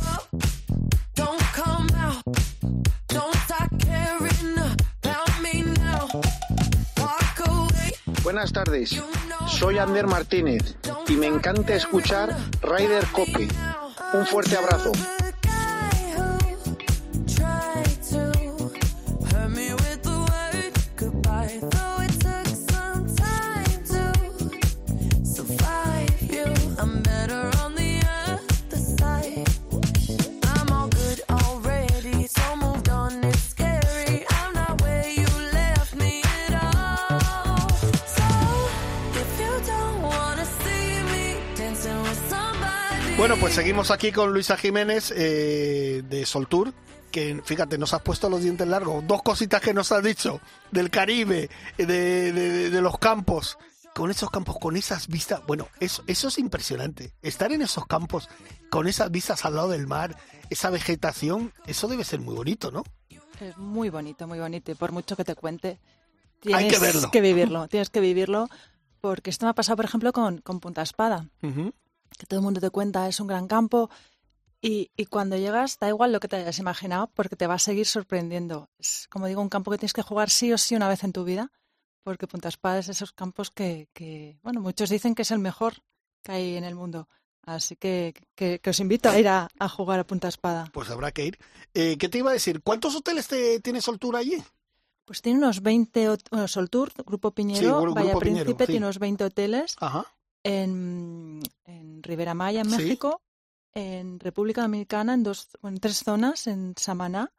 Buenas tardes, soy Ander Martínez y me encanta escuchar Ryder Cope. Un fuerte abrazo. Bueno, pues seguimos aquí con Luisa Jiménez eh, de Soltour, que fíjate, nos has puesto los dientes largos. Dos cositas que nos has dicho del Caribe, de, de, de los campos. Con esos campos, con esas vistas, bueno, eso, eso es impresionante. Estar en esos campos, con esas vistas al lado del mar, esa vegetación, eso debe ser muy bonito, ¿no? Es muy bonito, muy bonito. Y por mucho que te cuente, tienes Hay que verlo. que vivirlo. Tienes que vivirlo porque esto me ha pasado, por ejemplo, con, con Punta Espada. Ujú. Que todo el mundo te cuenta, es un gran campo. Y, y cuando llegas, da igual lo que te hayas imaginado, porque te va a seguir sorprendiendo. Es, como digo, un campo que tienes que jugar sí o sí una vez en tu vida, porque Punta Espada es de esos campos que, que, bueno, muchos dicen que es el mejor que hay en el mundo. Así que, que, que os invito a ir a, a jugar a Punta Espada. Pues habrá que ir. Eh, ¿Qué te iba a decir? ¿Cuántos hoteles te, tiene Soltour allí? Pues tiene unos 20, hot- bueno, Soltour, Grupo Piñero, Grupo Piñero, Príncipe, sí. tiene unos 20 hoteles Ajá. En, en Ribera Maya, en Sí. México, en República Dominicana, en, dos, en tres zonas, en Samaná,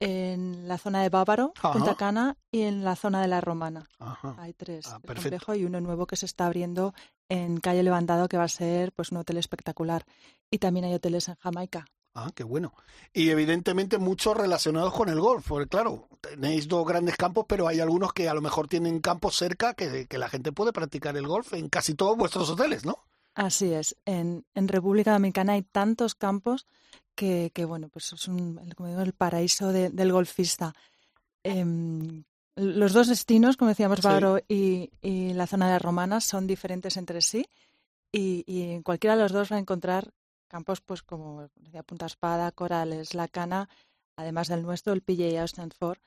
en la zona de Bávaro, Ajá. Punta Cana y en la zona de la Romana. Ajá. Hay tres Ah, complejo y uno nuevo que se está abriendo en Calle Levantado que va a ser pues un hotel espectacular. Y también hay hoteles en Jamaica. Ah, qué bueno. Y evidentemente muchos relacionados con el golf, porque claro, tenéis dos grandes campos, pero hay algunos que a lo mejor tienen campos cerca que, que la gente puede practicar el golf en casi todos vuestros hoteles, ¿no? Así es. En, en República Dominicana hay tantos campos que, que, bueno, pues es un, el- como digo, el paraíso de- del golfista. Em, los dos destinos, como decíamos, Sí. Bávaro y, y la zona de las Romanas, son diferentes entre sí y, y en cualquiera de los dos va a encontrar campos, pues como decía Punta Espada, Corales, La Cana, además del nuestro, el PGA Stanford.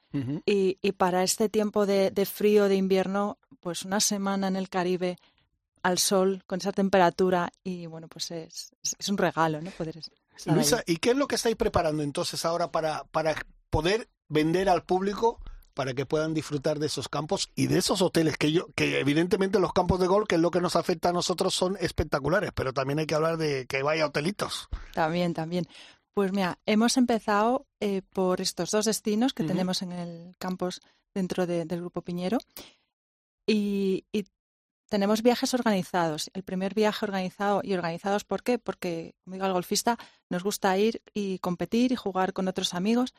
Y, y para este tiempo de, de frío, de invierno, pues una semana en el Caribe al sol, con esa temperatura, y bueno, pues es, es, un regalo, ¿no? Poder estar ahí. Luisa, ¿y qué es lo que estáis preparando entonces ahora para, para poder vender al público para que puedan disfrutar de esos campos y de esos hoteles que yo que evidentemente los campos de golf que es lo que nos afecta a nosotros son espectaculares pero también hay que hablar de que vaya hotelitos También, también. Pues mira, hemos empezado eh, por estos dos destinos que tenemos en el campus dentro de- del Grupo Piñero y, y tenemos viajes organizados. El primer viaje organizado, ¿y organizados por qué? Porque, como digo, al golfista nos gusta ir y competir y jugar con otros amigos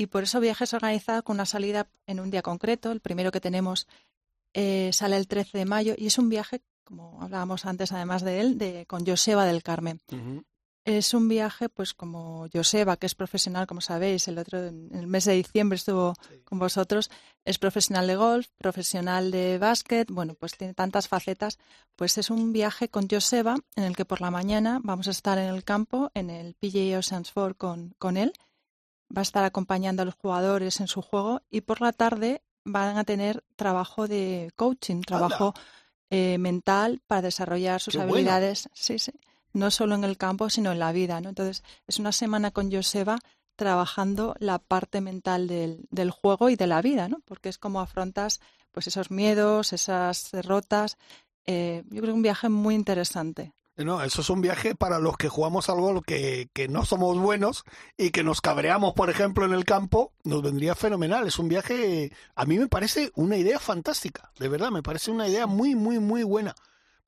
y por eso viajes organizados con una salida en un día concreto. El primero que tenemos eh, sale el 13 de mayo y es un viaje, como hablábamos antes además de él, de, con Joseba del Carmen. Es un viaje, pues como Joseba, que es profesional, como sabéis, el otro en el mes de diciembre estuvo con vosotros, es profesional de golf, profesional de básquet, bueno, pues tiene tantas facetas. Pues es un viaje con Joseba en el que por la mañana vamos a estar en el campo, en el PGA Oceans Four con, con él, va a estar acompañando a los jugadores en su juego y por la tarde van a tener trabajo de coaching, trabajo eh, mental para desarrollar sus Qué habilidades. Sí, sí no solo en el campo, sino en la vida. ¿no? Entonces, es una semana con Joseba trabajando la parte mental del, del, juego y de la vida, ¿no? porque es como afrontas pues esos miedos, esas derrotas. Eh, yo creo que un viaje muy interesante. No, eso es un viaje para los que jugamos al golf que, que no somos buenos y que nos cabreamos, por ejemplo, en el campo, nos vendría fenomenal. Es un viaje, a mí me parece una idea fantástica, de verdad, me parece una idea muy, muy, muy buena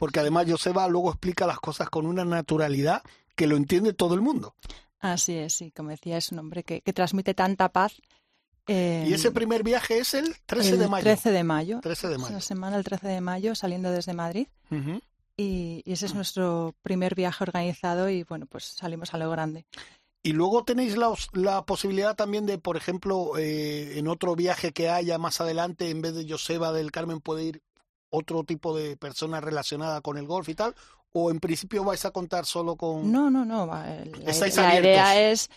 porque además Joseba luego explica las cosas con una naturalidad que lo entiende todo el mundo. Así es, sí, como decía, es un hombre que, que transmite tanta paz. Eh, y ese primer viaje es el 13 el de mayo. 13 de mayo. 13 de mayo. Es la semana el 13 de mayo saliendo desde Madrid. Uh -huh. Y, y, ese es nuestro primer viaje organizado y bueno, pues salimos a lo grande. Y luego tenéis la, la posibilidad también de, por ejemplo, eh, en otro viaje que haya más adelante, en vez de Joseba del Carmen, puede ir otro tipo de persona relacionada con el golf y tal? ¿O en principio vais a contar solo con.? No, no, no. La, la idea es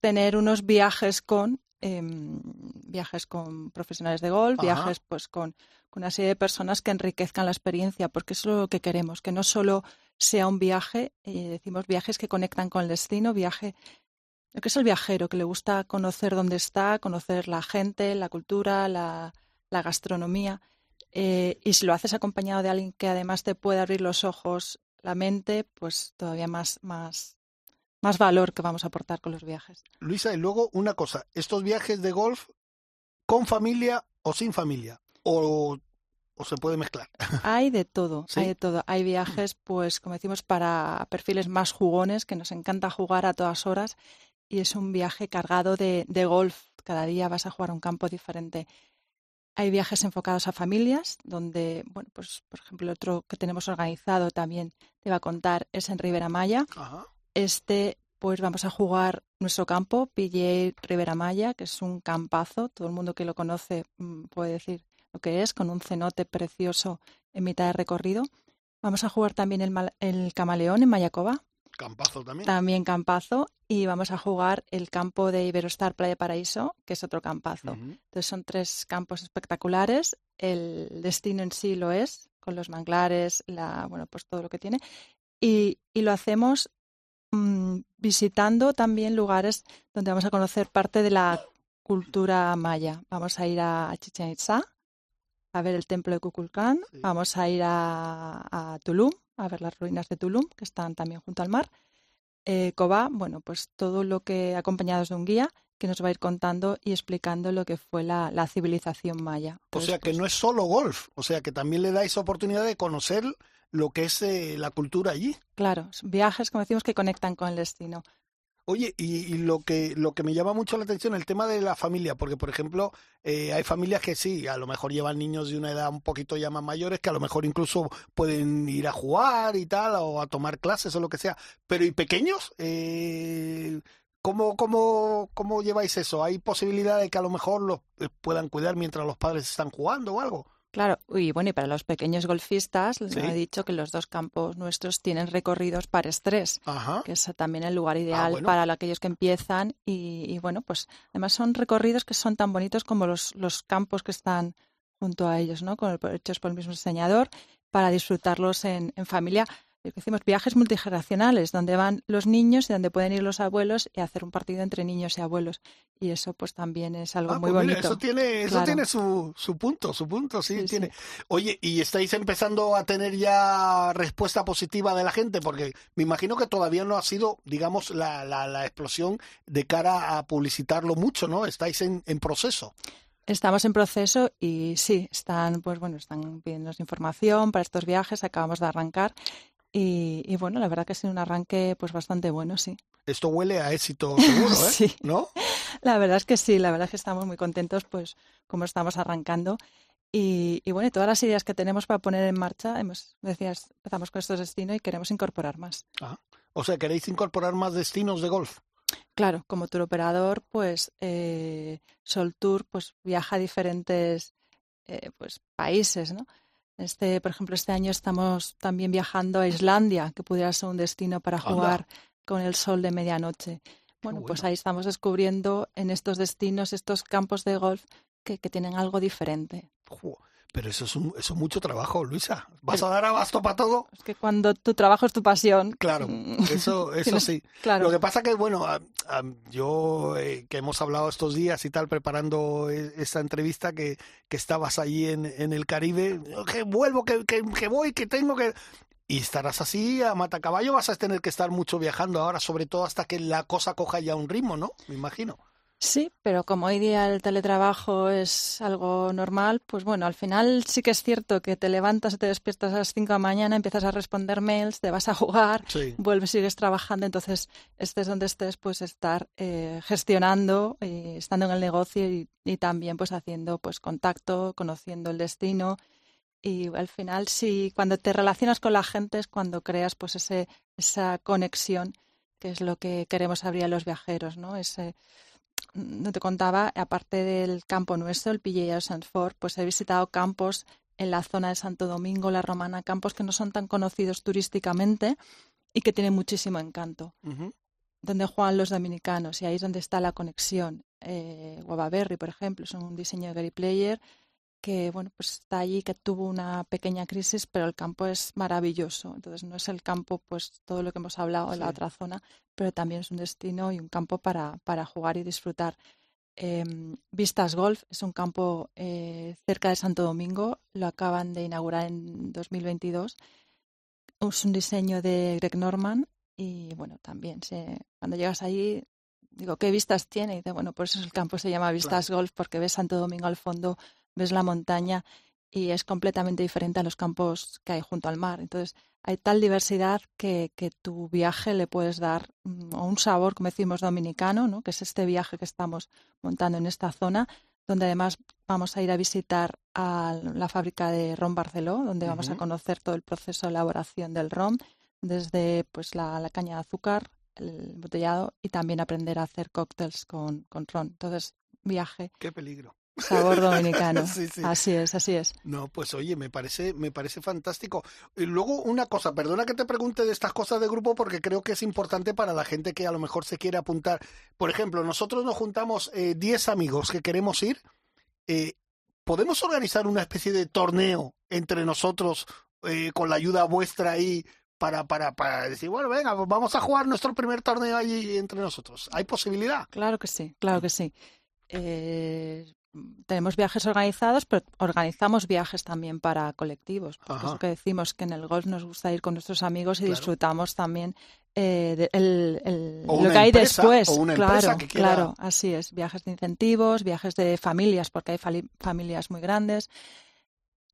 tener unos viajes con em, viajes con profesionales de golf, viajes pues con, con, una serie de personas que enriquezcan la experiencia, porque eso es lo que queremos, que no solo sea un viaje, eh, decimos viajes que conectan con el destino, viaje lo que es el viajero, que le gusta conocer dónde está, conocer la gente, la cultura, la, la gastronomía. Eh, y si lo haces acompañado de alguien que además te puede abrir los ojos, la mente, pues todavía más, más, más valor que vamos a aportar con los viajes. Luisa, y luego una cosa, estos viajes de golf con familia o sin familia, o, o se puede mezclar. Hay de todo, hay de todo. Hay viajes, pues como decimos, para perfiles más jugones, que nos encanta jugar a todas horas, y es un viaje cargado de, de golf. Cada día vas a jugar a un campo diferente. Hay viajes enfocados a familias, donde, bueno, pues por ejemplo, el otro que tenemos organizado también te va a contar es en Rivera Maya. Este, pues vamos a jugar nuestro campo, PGA Rivera Maya, que es un campazo. Todo el mundo que lo conoce mm, puede decir lo que es, con un cenote precioso en mitad de recorrido. Vamos a jugar también el, el Camaleón en Mayacoba, Campazo también. También campazo. Y vamos a jugar el campo de Iberostar Playa Paraíso, que es otro campazo. Entonces son tres campos espectaculares. El destino en sí lo es, con los manglares, la, bueno, pues todo lo que tiene. Y, y lo hacemos mm, visitando también lugares donde vamos a conocer parte de la cultura maya. Vamos a ir a Chichen Itza, a ver el templo de Kukulcán. Vamos a ir a, a Tulum, a ver las ruinas de Tulum, que están también junto al mar. Eh, bueno, pues todo lo que acompañados de un guía que nos va a ir contando y explicando lo que fue la, civilización maya. o sea que no es solo golf, o sea que también le dais oportunidad de conocer lo que es eh, la cultura allí. Claro, viajes, como decimos, que conectan con el destino. Oye, y, lo que lo que me llama mucho la atención el tema de la familia, porque por ejemplo eh, hay familias que sí, a lo mejor llevan niños de una edad un poquito ya más mayores, que a lo mejor incluso pueden ir a jugar y tal, o a tomar clases o lo que sea, pero ¿y pequeños? Eh, ¿cómo, cómo, ¿Cómo lleváis eso? ¿Hay posibilidad de que a lo mejor los eh, puedan cuidar mientras los padres están jugando o algo? Claro, y bueno, y para los pequeños golfistas les he dicho que los dos campos nuestros tienen recorridos para estrés, que es también el lugar ah, ideal para aquellos que empiezan y, bueno, pues además son recorridos que son tan bonitos como los, los campos que están junto a ellos, ¿no? Con hechos por el mismo diseñador para disfrutarlos en, en familia decimos viajes multigeneracionales, donde van los niños y donde pueden ir los abuelos y hacer un partido entre niños y abuelos. Y eso pues también es algo ah, muy pues bonito. eso tiene, eso tiene su, su punto, su punto, sí, tiene. Oye, ¿y estáis empezando a tener ya respuesta positiva de la gente? Porque me imagino que todavía no ha sido, digamos, la, la, la explosión de cara a publicitarlo mucho, ¿no? Estáis en, en proceso. Estamos en proceso y sí, están, pues bueno, están pidiendo información para estos viajes, acabamos de arrancar y, bueno, la verdad que ha sido un arranque pues bastante bueno, sí. Esto huele a éxito seguro, ¿eh? sí. ¿No? La verdad es que sí, la verdad es que estamos muy contentos pues como estamos arrancando. Y, y bueno, todas las ideas que tenemos para poner en marcha, hemos, decías, empezamos con estos destinos y queremos incorporar más. Ah, o sea, ¿queréis incorporar más destinos de golf? Claro, como tour operador, pues eh, Sol Tour pues viaja a diferentes eh, pues países, ¿no? Este, por ejemplo, este año estamos también viajando a Islandia, que pudiera ser un destino para jugar con el sol de medianoche. Bueno, pues ahí estamos descubriendo en estos destinos, estos campos de golf que, que tienen algo diferente. Pero eso es, un, eso mucho trabajo, Luisa. ¿Vas a dar abasto para todo? Es que cuando tu trabajo es tu pasión. Claro, mm, eso, eso sí. Claro. Lo que pasa que, bueno, yo eh, que hemos hablado estos días y tal, preparando e, esta entrevista, que, que estabas allí en, en el Caribe, que vuelvo, que, que, que voy, que tengo que... Y estarás así a matacaballo, vas a tener que estar mucho viajando ahora, sobre todo hasta que la cosa coja ya un ritmo, ¿no? Me imagino. Sí, pero como hoy día el teletrabajo es algo normal, pues bueno, al final sí que es cierto que te levantas, te despiertas a las 5 de la mañana, empiezas a responder mails, te vas a jugar, vuelves, sigues trabajando, entonces estés donde estés, pues estar eh, gestionando, eh, estando en el negocio y, y, también pues haciendo pues contacto, conociendo el destino y al final sí, cuando te relacionas con la gente es cuando creas pues ese, esa conexión que es lo que queremos abrir a los viajeros, ¿no? Ese, te contaba, aparte del campo nuestro, el PGA Sanford, pues he visitado campos en la zona de Santo Domingo, La Romana, campos que no son tan conocidos turísticamente y que tienen muchísimo encanto. Donde juegan los dominicanos y ahí es donde está la conexión. Eh, Berry, por ejemplo, es un diseño de Gary Player que bueno, pues está allí, que tuvo una pequeña crisis, pero el campo es maravilloso. Entonces no es el campo, pues todo lo que hemos hablado en la otra zona, pero también es un destino y un campo para, para jugar y disfrutar. Em, Vistas Golf es un campo eh, cerca de Santo Domingo, lo acaban de inaugurar en 2022. Es un diseño de Greg Norman y bueno, también se, cuando llegas allí, digo, ¿qué vistas tiene? Y dice, bueno, por eso el campo se llama Vistas Golf, porque ves Santo Domingo al fondo, ves la montaña y es completamente diferente a los campos que hay junto al mar. Entonces, hay tal diversidad que, que tu viaje le puedes dar mm, un sabor, como decimos, dominicano, ¿no? que es este viaje que estamos montando en esta zona, donde además vamos a ir a visitar a la fábrica de ron Barceló, donde vamos a conocer todo el proceso de elaboración del ron, desde pues la, la caña de azúcar, el botellado y también aprender a hacer cócteles con, con ron. Entonces, viaje. Qué peligro. Sabor dominicano. Así es, así es. No, pues oye, me parece, me parece fantástico. Y luego una cosa, perdona que te pregunte de estas cosas de grupo porque creo que es importante para la gente que a lo mejor se quiere apuntar. Por ejemplo, nosotros nos juntamos 10 eh, amigos que queremos ir. Eh, ¿Podemos organizar una especie de torneo entre nosotros eh, con la ayuda vuestra ahí para, para, para decir, bueno, venga, pues vamos a jugar nuestro primer torneo allí entre nosotros? ¿Hay posibilidad? Claro que sí, claro que sí. Eh, tenemos viajes organizados, pero organizamos viajes también para colectivos. Porque es lo que decimos que en el golf nos gusta ir con nuestros amigos y disfrutamos también eh, el, lo que hay después. claro, claro, así es. Viajes de incentivos, viajes de familias, porque hay familias muy grandes.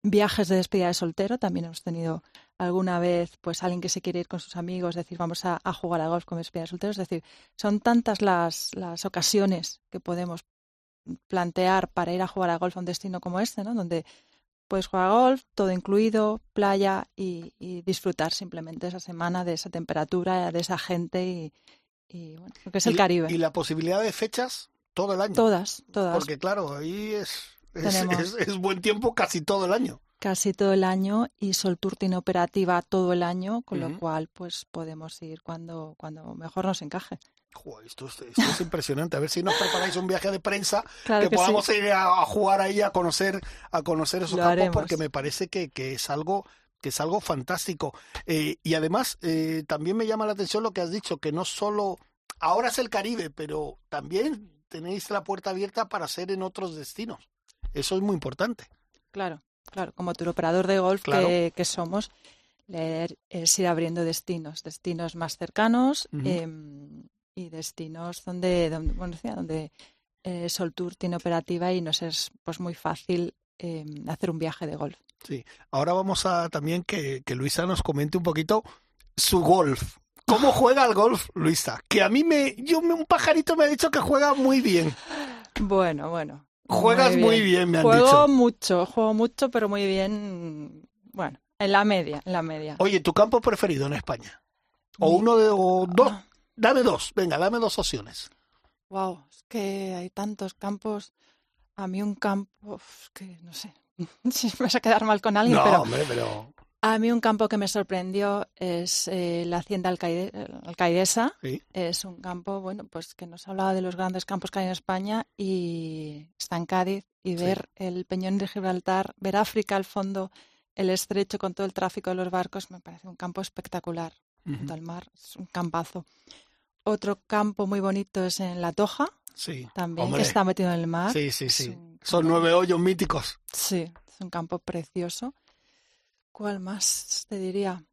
Viajes de despedida de soltero, también hemos tenido alguna vez pues alguien que se quiere ir con sus amigos, decir vamos a, jugar a golf con despedida de soltero. Es decir, son tantas las, las ocasiones que podemos plantear para ir a jugar a golf a un destino como este, ¿no? Donde puedes jugar a golf, todo incluido, playa y, disfrutar simplemente esa semana de esa temperatura, de esa gente y, y bueno, lo que es el Caribe. ¿Y la posibilidad de fechas todo el año? Todas, todas. Porque claro, ahí es, es, buen tiempo casi todo el año. Casi todo el año y Sol Tour tiene operativa todo el año, con lo cual pues podemos ir cuando, cuando mejor nos encaje esto, es impresionante. A ver si nos preparáis un viaje de prensa que, podamos ir a, jugar ahí a conocer, a conocer esos campos, porque me parece que, es algo que es algo fantástico. Eh, y además, eh, también me llama la atención lo que has dicho, que no solo ahora es el Caribe, pero también tenéis la puerta abierta para ser en otros destinos. Eso es muy importante. Claro, claro, como operador de golf que, somos, leer es ir abriendo destinos, destinos más cercanos y destinos donde, donde, bueno, donde eh, Sol Tour tiene operativa y nos es pues muy fácil eh, hacer un viaje de golf. Sí, ahora vamos a también que, que Luisa nos comente un poquito su golf. ¿Cómo juega el golf, Luisa? Que a mí me, yo un pajarito me ha dicho que juega muy bien. Bueno, bueno. Juegas muy bien, me han juego dicho. Juego mucho, juego mucho, pero muy bien. Bueno, en la media, en la media. Oye, ¿tu campo preferido en España? O uno de o dos. Dame dos, venga, dame dos opciones. Wow, es que hay tantos campos. A mí un campo, que no sé, si me vas a quedar mal con alguien, no, pero, hombre, pero... A mí un campo que me sorprendió es eh, la hacienda alcaidesa. Es un campo, bueno, pues que nos hablaba de los grandes campos que hay en España y está en Cádiz y ver el Peñón de Gibraltar, ver África al fondo, el estrecho con todo el tráfico de los barcos, me parece un campo espectacular. Junto al mar, es un campazo. Otro campo muy bonito es en La Toja. Sí. También que está metido en el mar. Sí, sí, sí. Son nueve hoyos míticos. Sí, es un campo precioso. ¿Cuál más te diría?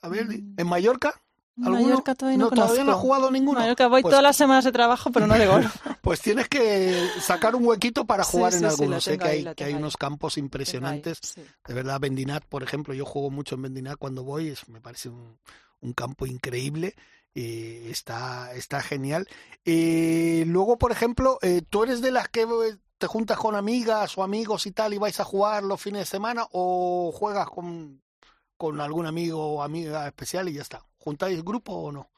A ver, mm. ¿en Mallorca? Mallorca todavía no, Todavía no jugado ninguno. Mallorca voy pues todas las semanas de trabajo, pero no de golf. pues tienes que sacar un huequito para jugar en algunos. sé que hay, que hay unos campos impresionantes. De verdad, Bendinat, por ejemplo, yo juego mucho en Bendinat cuando voy, es, me parece un, un campo increíble. Eh, está, está genial. Eh, luego, por ejemplo, eh, ¿tú eres de las que te juntas con amigas o amigos y tal y vais a jugar los fines de semana o juegas con, con algún amigo o amiga especial y ya está? ¿Juntáis grupo o no?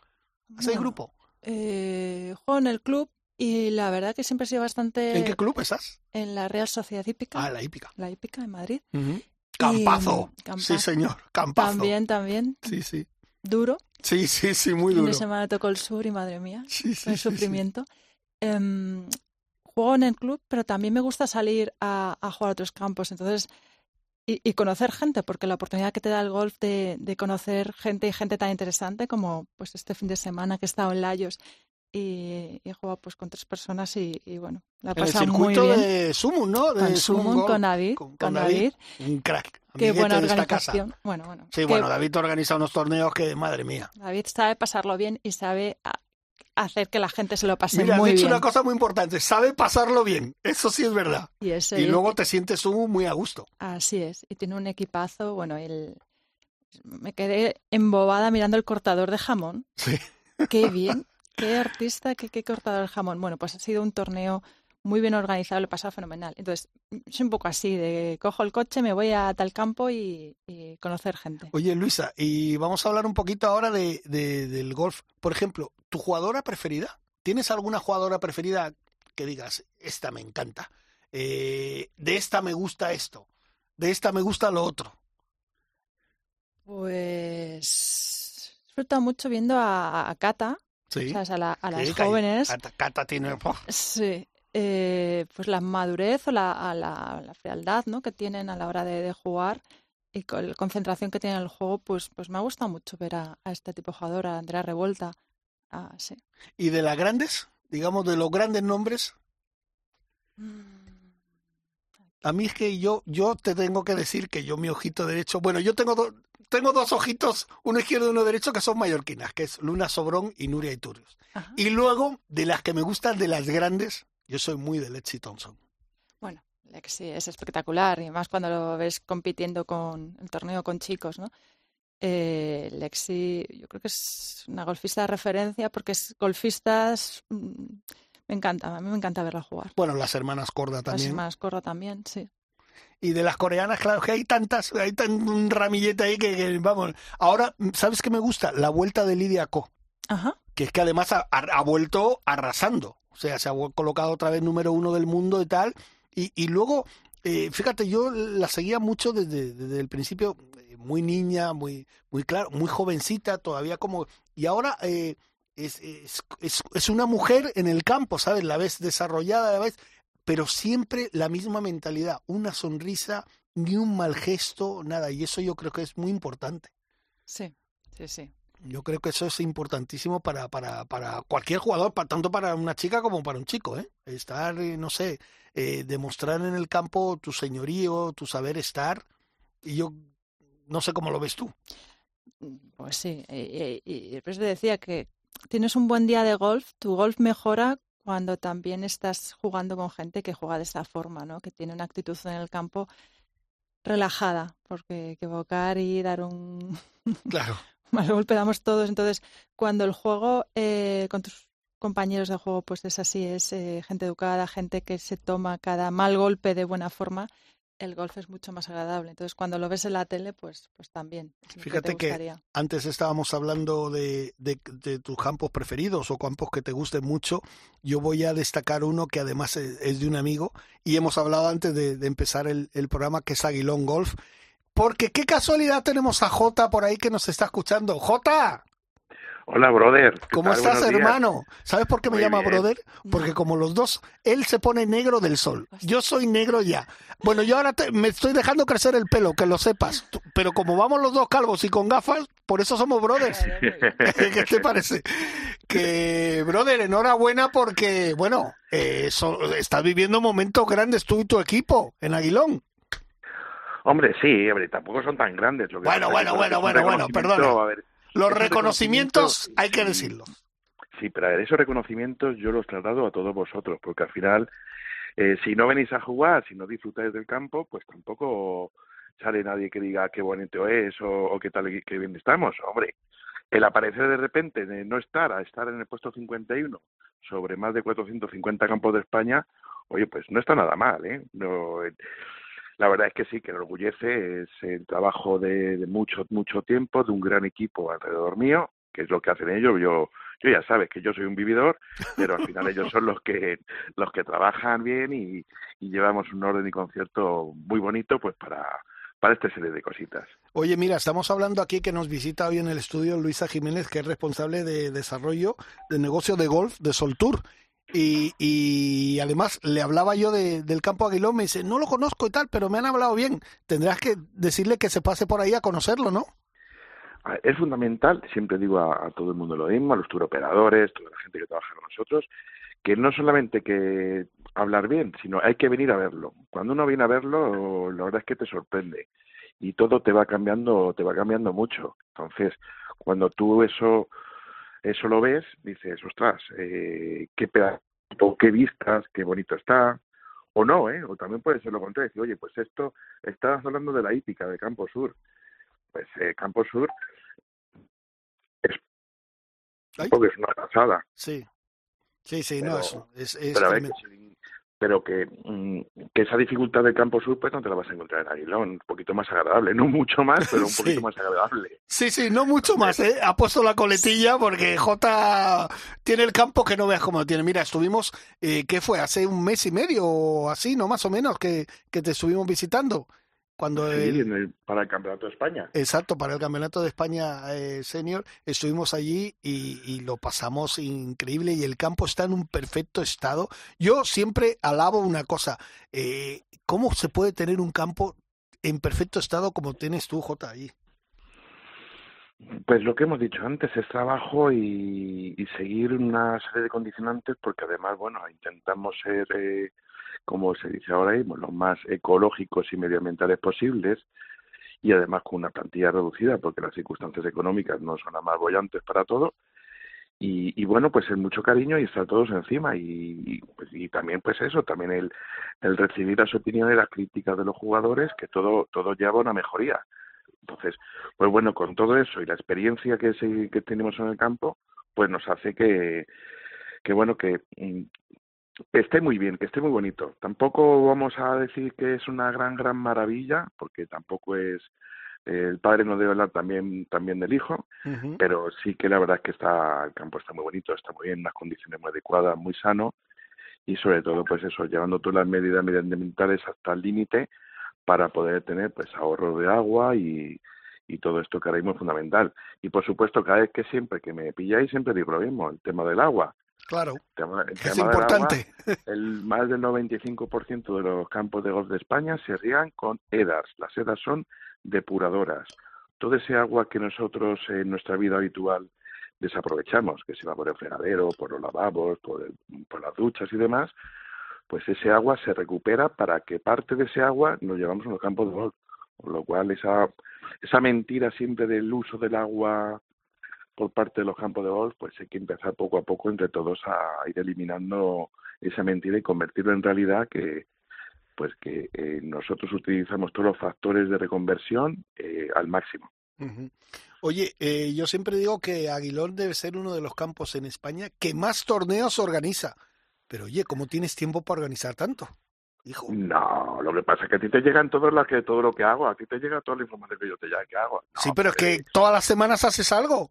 ¿Hacéis grupo? Eh, juego en el club, Y la verdad que siempre he sido bastante... ¿En qué club estás? En la Real Sociedad Hípica. Ah, la hípica. La Hípica en Madrid. Campazo. Y, campazo. Sí, señor. Campazo. También, también. Sí, sí. Duro. Sí, sí, sí, muy duro. de semana tocó el sur y madre mía, Sí, sí, el sí. sufrimiento. Em, juego en el club, pero también me gusta salir a, a jugar a otros campos. Entonces, y, y conocer gente, porque la oportunidad que te da el golf de, de conocer gente y gente tan interesante como pues este fin de semana que he estado en Layos y, he jugado pues con tres personas y, y bueno, la he el pasado muy circuito bien. de Sumun, ¿no? De con Sumun, con David, Con- David. Un crack. Qué buena esta casa. organización. Bueno, bueno. Sí, bueno, David organiza unos torneos que, madre mía. David sabe pasarlo bien y sabe a- hacer que la gente se lo pase Mira, has muy dicho bien. una cosa muy importante, sabe pasarlo bien, eso sí es verdad. Y, eso, Y y- luego te sientes muy a gusto. Así es. Y tiene un equipazo. Bueno, el... me quedé embobada mirando el cortador de jamón. Sí. Qué bien. Qué artista, qué, qué cortador de jamón. Bueno, pues ha sido un torneo muy bien organizado, lo he pasado fenomenal. Entonces, soy un poco así, de cojo el coche, me voy a tal campo y, y conocer gente. Oye, Luisa, y vamos a hablar un poquito ahora de, de- del golf. Por ejemplo, ¿tu jugadora preferida? ¿Tienes alguna jugadora preferida que digas, esta me encanta? Eh, de esta me gusta esto, de esta me gusta lo otro. Pues he disfrutado mucho viendo a, a Cata, Sí. ¿sabes? A, la- a las Sí, jóvenes. Cata, Cata tiene... ¡puf! Sí, eh, pues la madurez o la, a la, la frialdad ¿no? que tienen a la hora de, de jugar y con la concentración que tienen en el juego, pues, pues me ha gustado mucho ver a, a este tipo de jugador, a Andrea Revolta. Ah, sí. ¿Y de las grandes? Digamos, de los grandes nombres. A mí es que yo, yo te tengo que decir que yo mi ojito derecho, bueno, yo tengo, do- tengo dos ojitos, uno izquierdo y uno derecho, que son mallorquinas, que es Luna Sobrón y Nuria Iturrios. Ajá. Y luego, de las que me gustan, de las grandes, yo soy muy de Lexi Thompson. Bueno, Lexi es espectacular y más cuando lo ves compitiendo con el torneo con chicos, ¿no? Eh, Lexi, yo creo que es una golfista de referencia porque es golfista, es, mm, me encanta, a mí me encanta verla jugar. Bueno, las hermanas Corda Las también. más corro también, sí. Y de las coreanas, claro, que hay tantas, hay tan un ramillete ahí que, que, vamos. Ahora, ¿sabes qué me gusta? La vuelta de Lidia Ko. Ajá. que es que además ha, vuelto arrasando. O sea, se ha colocado otra vez número uno del mundo y tal. Y, y luego, eh, fíjate, yo la seguía mucho desde, desde el principio, eh, muy niña, muy, muy claro, muy jovencita, todavía como. Y ahora eh, es, es, es, es una mujer en el campo, ¿sabes? La ves desarrollada, la ves, pero siempre la misma mentalidad, una sonrisa, ni un mal gesto, nada. Y eso yo creo que es muy importante. Sí, sí, sí. Yo creo que eso es importantísimo para, para, para cualquier jugador, tanto para una chica como para un chico, ¿eh? Estar, eh, no sé, eh, demostrar en el campo tu señorío, tu saber estar. Y yo no sé cómo lo ves tú. Pues sí, y, y- y después te decía que tienes un buen día de golf, tu golf mejora cuando también estás jugando con gente que juega de esta forma, ¿no? Que tiene una actitud en el campo relajada, porque equivocar y dar un Claro. mal golpe damos todos. Entonces, cuando el juego eh, con tus compañeros de juego, pues es así, es eh, gente educada, gente que se toma cada mal golpe de buena forma, el golf es mucho más agradable. Entonces, cuando lo ves en la tele, pues, pues también. Fíjate te que. Antes estábamos hablando de, de, de tus campos preferidos o campos que te gusten mucho. Yo voy a destacar uno que además es, es de un amigo y hemos hablado antes de, de empezar el, el programa que es Aguilón Golf. Porque qué casualidad tenemos a Jota por ahí que nos está escuchando. Jota, Hola, brother. ¿Qué ¿cómo tal? estás, Buenos días. hermano? ¿Sabes por qué me Muy llama bien. brother? Porque como los dos, él se pone negro del sol. Yo soy negro ya. Bueno, yo ahora te- me estoy dejando crecer el pelo, que lo sepas. Pero como vamos los dos calvos y con gafas, por eso somos brothers. ¿Qué te parece? Que, brother, enhorabuena porque, bueno, eh, so- estás viviendo momentos grandes tú y tu equipo en Aguilón. Hombre, sí, hombre, tampoco son tan grandes. Lo que Bueno, bueno, bueno, bueno, reconocimiento, perdona. a ver, Los reconocimientos hay que sí, decirlos. Sí, pero esos reconocimientos yo los traslado a todos vosotros, porque al final, eh, si no venís a jugar, si no disfrutáis del campo, pues tampoco sale nadie que diga qué bonito es o, o qué tal, qué bien estamos. Hombre, el aparecer de repente de no estar a estar en el puesto 51 sobre más de 450 campos de España, oye, pues no está nada mal, ¿eh? No, eh, la verdad es que sí, que me orgullece, es el trabajo de, de mucho, mucho tiempo, de un gran equipo alrededor mío, que es lo que hacen ellos. Yo, Yo ya sabes que yo soy un vividor, pero al final ellos son los que los que trabajan bien y, y llevamos un orden y concierto muy bonito pues para para esta serie de cositas. Oye, mira, estamos hablando aquí que nos visita hoy en el estudio Luisa Jiménez, que es responsable de desarrollo de negocio de golf de Soltour. Y, y además le hablaba yo de, del campo Aguilón, me dice, no lo conozco y tal, pero me han hablado bien. Tendrás que decirle que se pase por ahí a conocerlo, ¿no? Es fundamental, siempre digo a, a todo el mundo lo mismo, a los turoperadores, toda la gente que trabaja con nosotros, que no solamente que hablar bien, sino hay que venir a verlo. Cuando uno viene a verlo, la verdad es que te sorprende y todo te va cambiando, te va cambiando mucho. Entonces, cuando tú eso eso lo ves, dices, ostras, eh, qué pedazo, qué vistas, qué bonito está, o no, ¿eh? O también puede ser lo contrario, decir, oye, pues esto, estabas hablando de la hípica de Campo Sur. Pues eh, Campo Sur es, porque es una pasada. Sí. Sí, sí, pero, no, es, es, pero, pero que, mm, que, esa dificultad del campo sur pues no te la vas a encontrar en Aguilón, un poquito más agradable, no mucho más, pero un Sí. poquito más agradable. Sí, sí, no mucho más, ¿eh? Ha puesto la coletilla porque J tiene el campo que no veas cómo lo tiene. Mira, estuvimos, eh, ¿qué fue? Hace un mes y medio o así, ¿no? Más o menos, que, que te estuvimos visitando. Cuando Sí, el- en el- para el Campeonato de España. Exacto, para el Campeonato de España eh, Senior estuvimos allí y, y lo pasamos increíble y el campo está en un perfecto estado. Yo siempre alabo una cosa, eh, ¿cómo se puede tener un campo en perfecto estado como tienes tú, J, ahí? Pues lo que hemos dicho antes es trabajo y, y seguir una serie de condicionantes porque además, bueno, intentamos ser, eh, como se dice ahora mismo, los más ecológicos y medioambientales posibles y además con una plantilla reducida porque las circunstancias económicas no son las más bollantes para todo y, bueno, pues es mucho cariño y estar todos encima y, y, y también pues eso, también el, el recibir las opiniones, las críticas de los jugadores, que todo, todo lleva a una mejoría. Entonces, pues bueno, con todo eso y la experiencia que, se, que tenemos en el campo, pues nos hace que, que bueno, que esté muy bien, que esté muy bonito. Tampoco vamos a decir que es una gran, gran maravilla, porque tampoco es, eh, el padre no debe hablar también, también del hijo, pero sí que la verdad es que está, el campo está muy bonito, está muy bien, en unas condiciones muy adecuadas, muy sano, y sobre todo, pues eso, llevando todas las medidas medioambientales hasta el límite para poder tener pues ahorro de agua y, y todo esto que ahora mismo es fundamental. Y por supuesto, cada vez que siempre que me pilláis, siempre digo lo mismo, el tema del agua. Claro, El tema, el es tema importante. agua, el más del 95% de los campos de golf de España se riegan con EDAS. Las EDAS son depuradoras. Todo ese agua que nosotros en nuestra vida habitual desaprovechamos, que se va por el fregadero, por los lavabos, por, el- por las duchas y demás, pues ese agua se recupera para que parte de ese agua nos llevamos a los campos de golf. Con lo cual, esa, esa mentira siempre del uso del agua por parte de los campos de golf, pues hay que empezar poco a poco entre todos a ir eliminando esa mentira y convertirlo en realidad que pues que eh, nosotros utilizamos todos los factores de reconversión eh, al máximo. Oye, eh, yo siempre digo que Aguilón debe ser uno de los campos en España que más torneos organiza. Pero oye, ¿cómo tienes tiempo para organizar tanto? Hijo. No, lo que pasa es que a ti te llegan todo lo que todo lo que hago, a ti te llega toda la información que yo te ya que hago. No, sí, pero es que todas las semanas haces algo.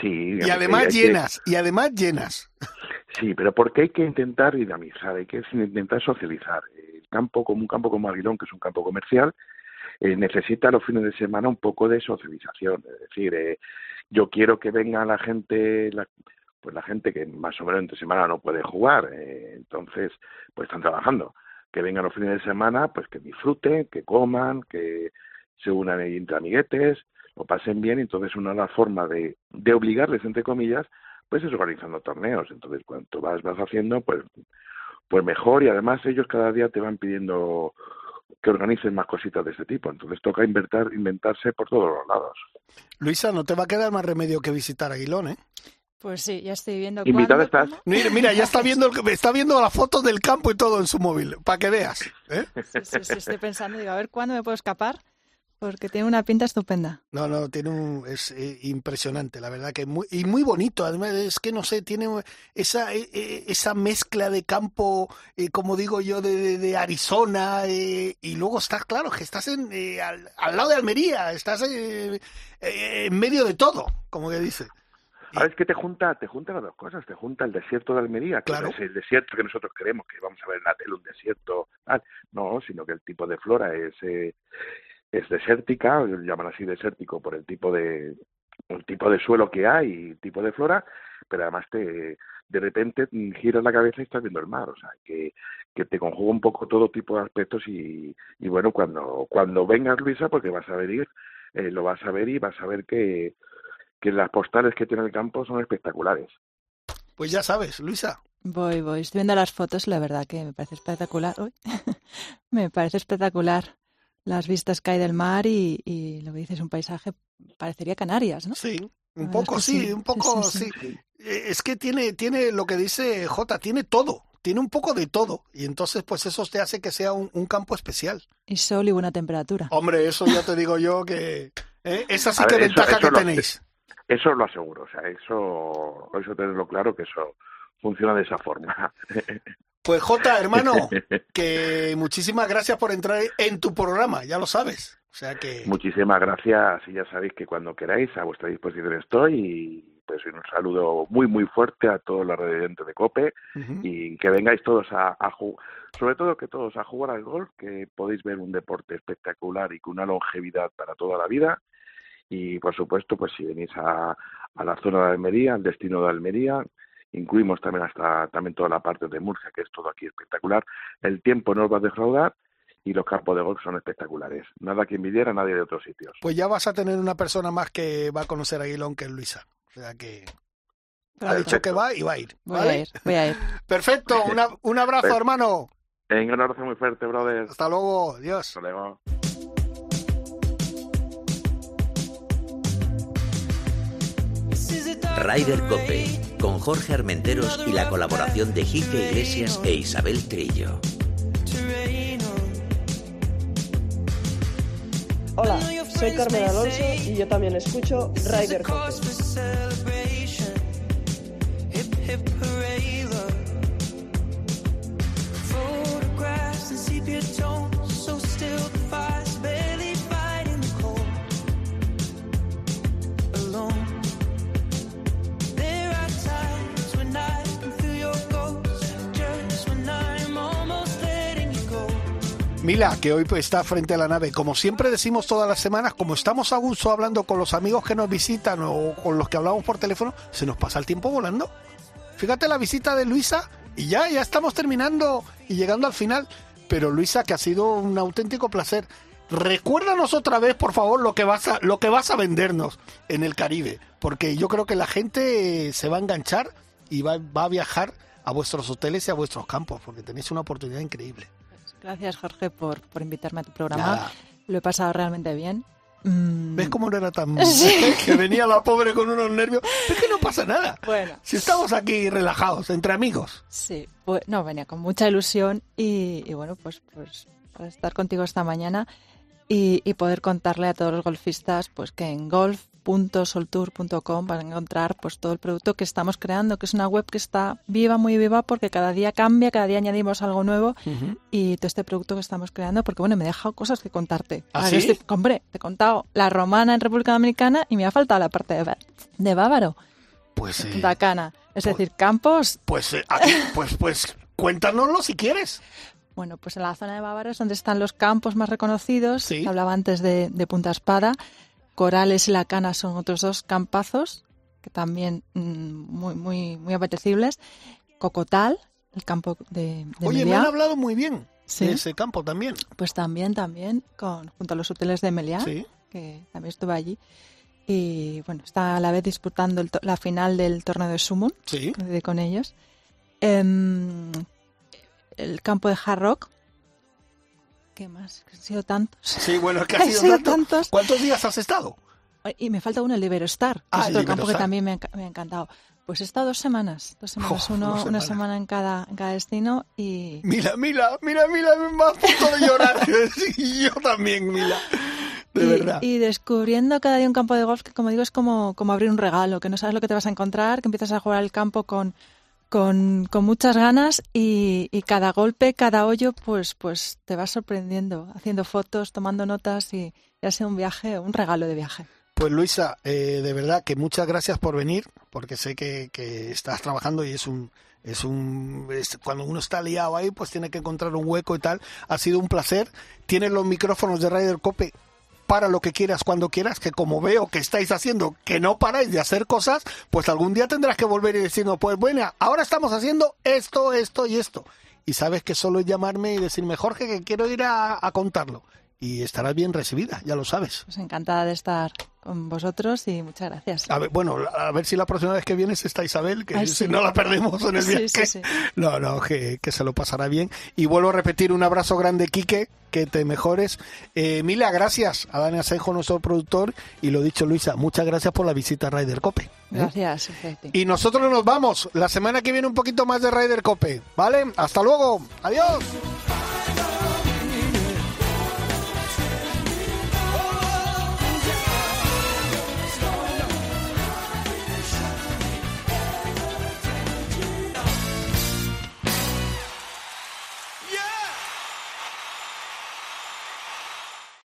Sí, Y además hay que- llenas, y además llenas. Sí, pero porque hay que intentar dinamizar, hay que intentar socializar. El campo, como un campo como Aguilón, que es un campo comercial, eh, necesita los fines de semana un poco de socialización. Es decir, eh, yo quiero que venga la gente, la, pues la gente que más o menos entre semana no puede jugar, eh, entonces pues están trabajando. Que vengan los fines de semana, pues que disfruten, que coman, que se unan entre amiguetes, lo pasen bien, entonces una de las formas de, de obligarles, entre comillas, pues es organizando torneos. Entonces, cuanto vas, vas haciendo, pues, pues mejor y además ellos cada día te van pidiendo que organicen más cositas de este tipo. Entonces toca inventar, inventarse por todos los lados. Luisa, no te va a quedar más remedio que visitar Aguilón, ¿eh? Pues sí, ya estoy viendo Invitada estás. Mira, mira, ya está viendo, está viendo las fotos del campo y todo en su móvil, para que veas. ¿eh? Sí, sí, sí, estoy pensando, digo, a ver cuándo me puedo escapar, porque tiene una pinta estupenda. No, no, tiene un, es eh, impresionante, la verdad que muy, y muy bonito. Además, es que no sé, tiene esa, eh, eh, esa mezcla de campo, eh, como digo yo, de, de, de Arizona, eh, y luego estás, claro, que estás en, eh, al, al lado de Almería, estás eh, eh, en medio de todo, como que dice. Ahora es que te junta, te junta las dos cosas, te junta el desierto de Almería, que Claro. es el desierto que nosotros creemos que vamos a ver en la tele, un desierto, tal. no, sino que el tipo de flora es, eh, es desértica, lo llaman así desértico por el tipo de el tipo de suelo que hay, y tipo de flora, pero además te de repente giras la cabeza y estás viendo el mar, o sea, que, que te conjuga un poco todo tipo de aspectos y, y bueno, cuando cuando vengas Luisa, porque vas a venir, eh, lo vas a ver y vas a ver que que las postales que tiene el campo son espectaculares. Pues ya sabes, Luisa. Voy, voy. Estoy viendo las fotos, la verdad que me parece espectacular. Uy. me parece espectacular las vistas que hay del mar y, y lo que dices, un paisaje, parecería Canarias, ¿no? Sí, un poco sí, sí, un poco sí, sí. Eh, Es que tiene, tiene lo que dice J, tiene todo, tiene un poco de todo. Y entonces, pues eso te hace que sea un, un campo especial. Y sol y buena temperatura. Hombre, eso ya te digo yo que... ¿eh? Esa sí A que ver, eso- ventaja eso que lo- tenéis. Eso lo aseguro, o sea, eso, eso tenerlo claro que eso funciona de esa forma. Pues J, hermano, que muchísimas gracias por entrar en tu programa, ya lo sabes. O sea que... Muchísimas gracias y ya sabéis que cuando queráis a vuestra disposición estoy y pues un saludo muy muy fuerte a todos los residentes de COPE y que vengáis todos a, a jugar, sobre todo que todos a jugar al golf, que podéis ver un deporte espectacular y con una longevidad para toda la vida y por supuesto pues si venís a, a la zona de Almería, al destino de Almería, incluimos también hasta también toda la parte de Murcia, que es todo aquí espectacular, el tiempo no os va a defraudar y los campos de golf son espectaculares, nada que envidiar a nadie de otros sitios. Pues ya vas a tener una persona más que va a conocer a Aguilón, que es Luisa. O sea que ha dicho que va y va a ir. Voy ¿vale? a ir, voy a ir. Perfecto, una- un abrazo, Pues- hermano. Venga, un abrazo muy fuerte, brother. Hasta luego, adiós. Hasta luego. Ryder Cope, con Jorge Armenteros y la colaboración de Quique Iglesias e Isabel Trillo. Hola, soy Carmen Alonso y yo también escucho Ryder Cope. Mila, que hoy está frente a la nave. Como siempre decimos todas las semanas, como estamos a gusto hablando con los amigos que nos visitan o con los que hablamos por teléfono, se nos pasa el tiempo volando. Fíjate la visita de Luisa y ya, ya estamos terminando y llegando al final. Pero Luisa, que ha sido un auténtico placer. Recuérdanos otra vez, por favor, lo que vas a, lo que vas a vendernos en el Caribe, porque yo creo que la gente se va a enganchar y va, va a viajar a vuestros hoteles y a vuestros campos, porque tenéis una oportunidad increíble. Gracias, Jorge, por, por invitarme a tu programa. Nada. Lo he pasado realmente bien. Mm, ¿Ves cómo no era tan... Sí. que venía la pobre con unos nervios? Es que no pasa nada. Bueno, Si estamos aquí relajados, entre amigos. sí, pues, no, venía con mucha ilusión y, y bueno, pues, pues para estar contigo esta mañana y, y poder contarle a todos los golfistas pues que en golf.soltour.com van a encontrar pues todo el producto que estamos creando, que es una web que está viva, muy viva, porque cada día cambia, cada día añadimos algo nuevo y todo este producto que estamos creando, porque bueno, me he dejado cosas que contarte. ¿Ah, Ahora sí? estoy- hombre, te he contado la romana en República Dominicana y me ha faltado la parte de, de Bávaro, Pues, eh, Punta Cana. Es pues- decir, campos, pues, eh, aquí, pues, pues, cuéntanoslo si quieres. bueno, pues en la zona de Bávaro es donde están los campos más reconocidos. Sí. Hablaba antes de, de Punta Espada. Corales y La Cana son otros dos campazos que también mm, muy, muy, muy apetecibles. Cocotal, el campo de, de Oye, me han hablado muy bien Sí. de ese campo también. pues también, también, con, junto a los hoteles de Meliá. Sí. que también estuve allí. Y bueno, está a la vez disputando el to- la final del torneo de Summon, Sí. con ellos. Em, el campo de Hard Rock. ¿Qué más? Que Han sido tantos. Sí, bueno, es que ha Han sido sido tanto. tantos. ¿Cuántos días has estado? Y me falta uno, el Iberostar, que Ah, es otro campo que también me ha, me ha encantado. Pues he estado dos semanas, dos semanas, Oh, uno, una semana en cada, en cada destino y, Mira, mira, mira, mira, me va a punto de llorar. Sí, yo también, mira. De y, verdad. y descubriendo cada día un campo de golf que, como digo, es como, como abrir un regalo, que no sabes lo que te vas a encontrar, que empiezas a jugar al campo con, con, con muchas ganas y, y cada golpe, cada hoyo, pues, pues te vas sorprendiendo, haciendo fotos, tomando notas y, y ha sido un viaje, un regalo de viaje. Pues Luisa, eh, de verdad que muchas gracias por venir, porque sé que, que estás trabajando y es un, es un cuando uno está liado ahí, pues tiene que encontrar un hueco y tal. Ha sido un placer. Tienes los micrófonos de Ryder Cope para lo que quieras cuando quieras, que como veo que estáis haciendo, que no paráis de hacer cosas, pues algún día tendrás que volver y decirnos, pues bueno, ahora estamos haciendo esto, esto y esto. Y sabes que solo es llamarme y decirme, Jorge, que quiero ir a, a contarlo. Y estarás bien recibida, ya lo sabes. Pues encantada de estar con vosotros y muchas gracias. A ver, bueno, a ver si la próxima vez que vienes está Isabel, que Ay, si sí. no la perdemos en el viaje. sí, sí. No, no, que, que se lo pasará bien. Y vuelvo a repetir un abrazo grande, Quique, que te mejores. Eh, Mila, gracias a Dani Asenjo, nuestro productor. Y lo dicho, Luisa, muchas gracias por la visita a Ryder Cope. ¿eh? Gracias. Y nosotros nos vamos. La semana que viene un poquito más de Ryder Cope. ¿Vale? Hasta luego. Adiós.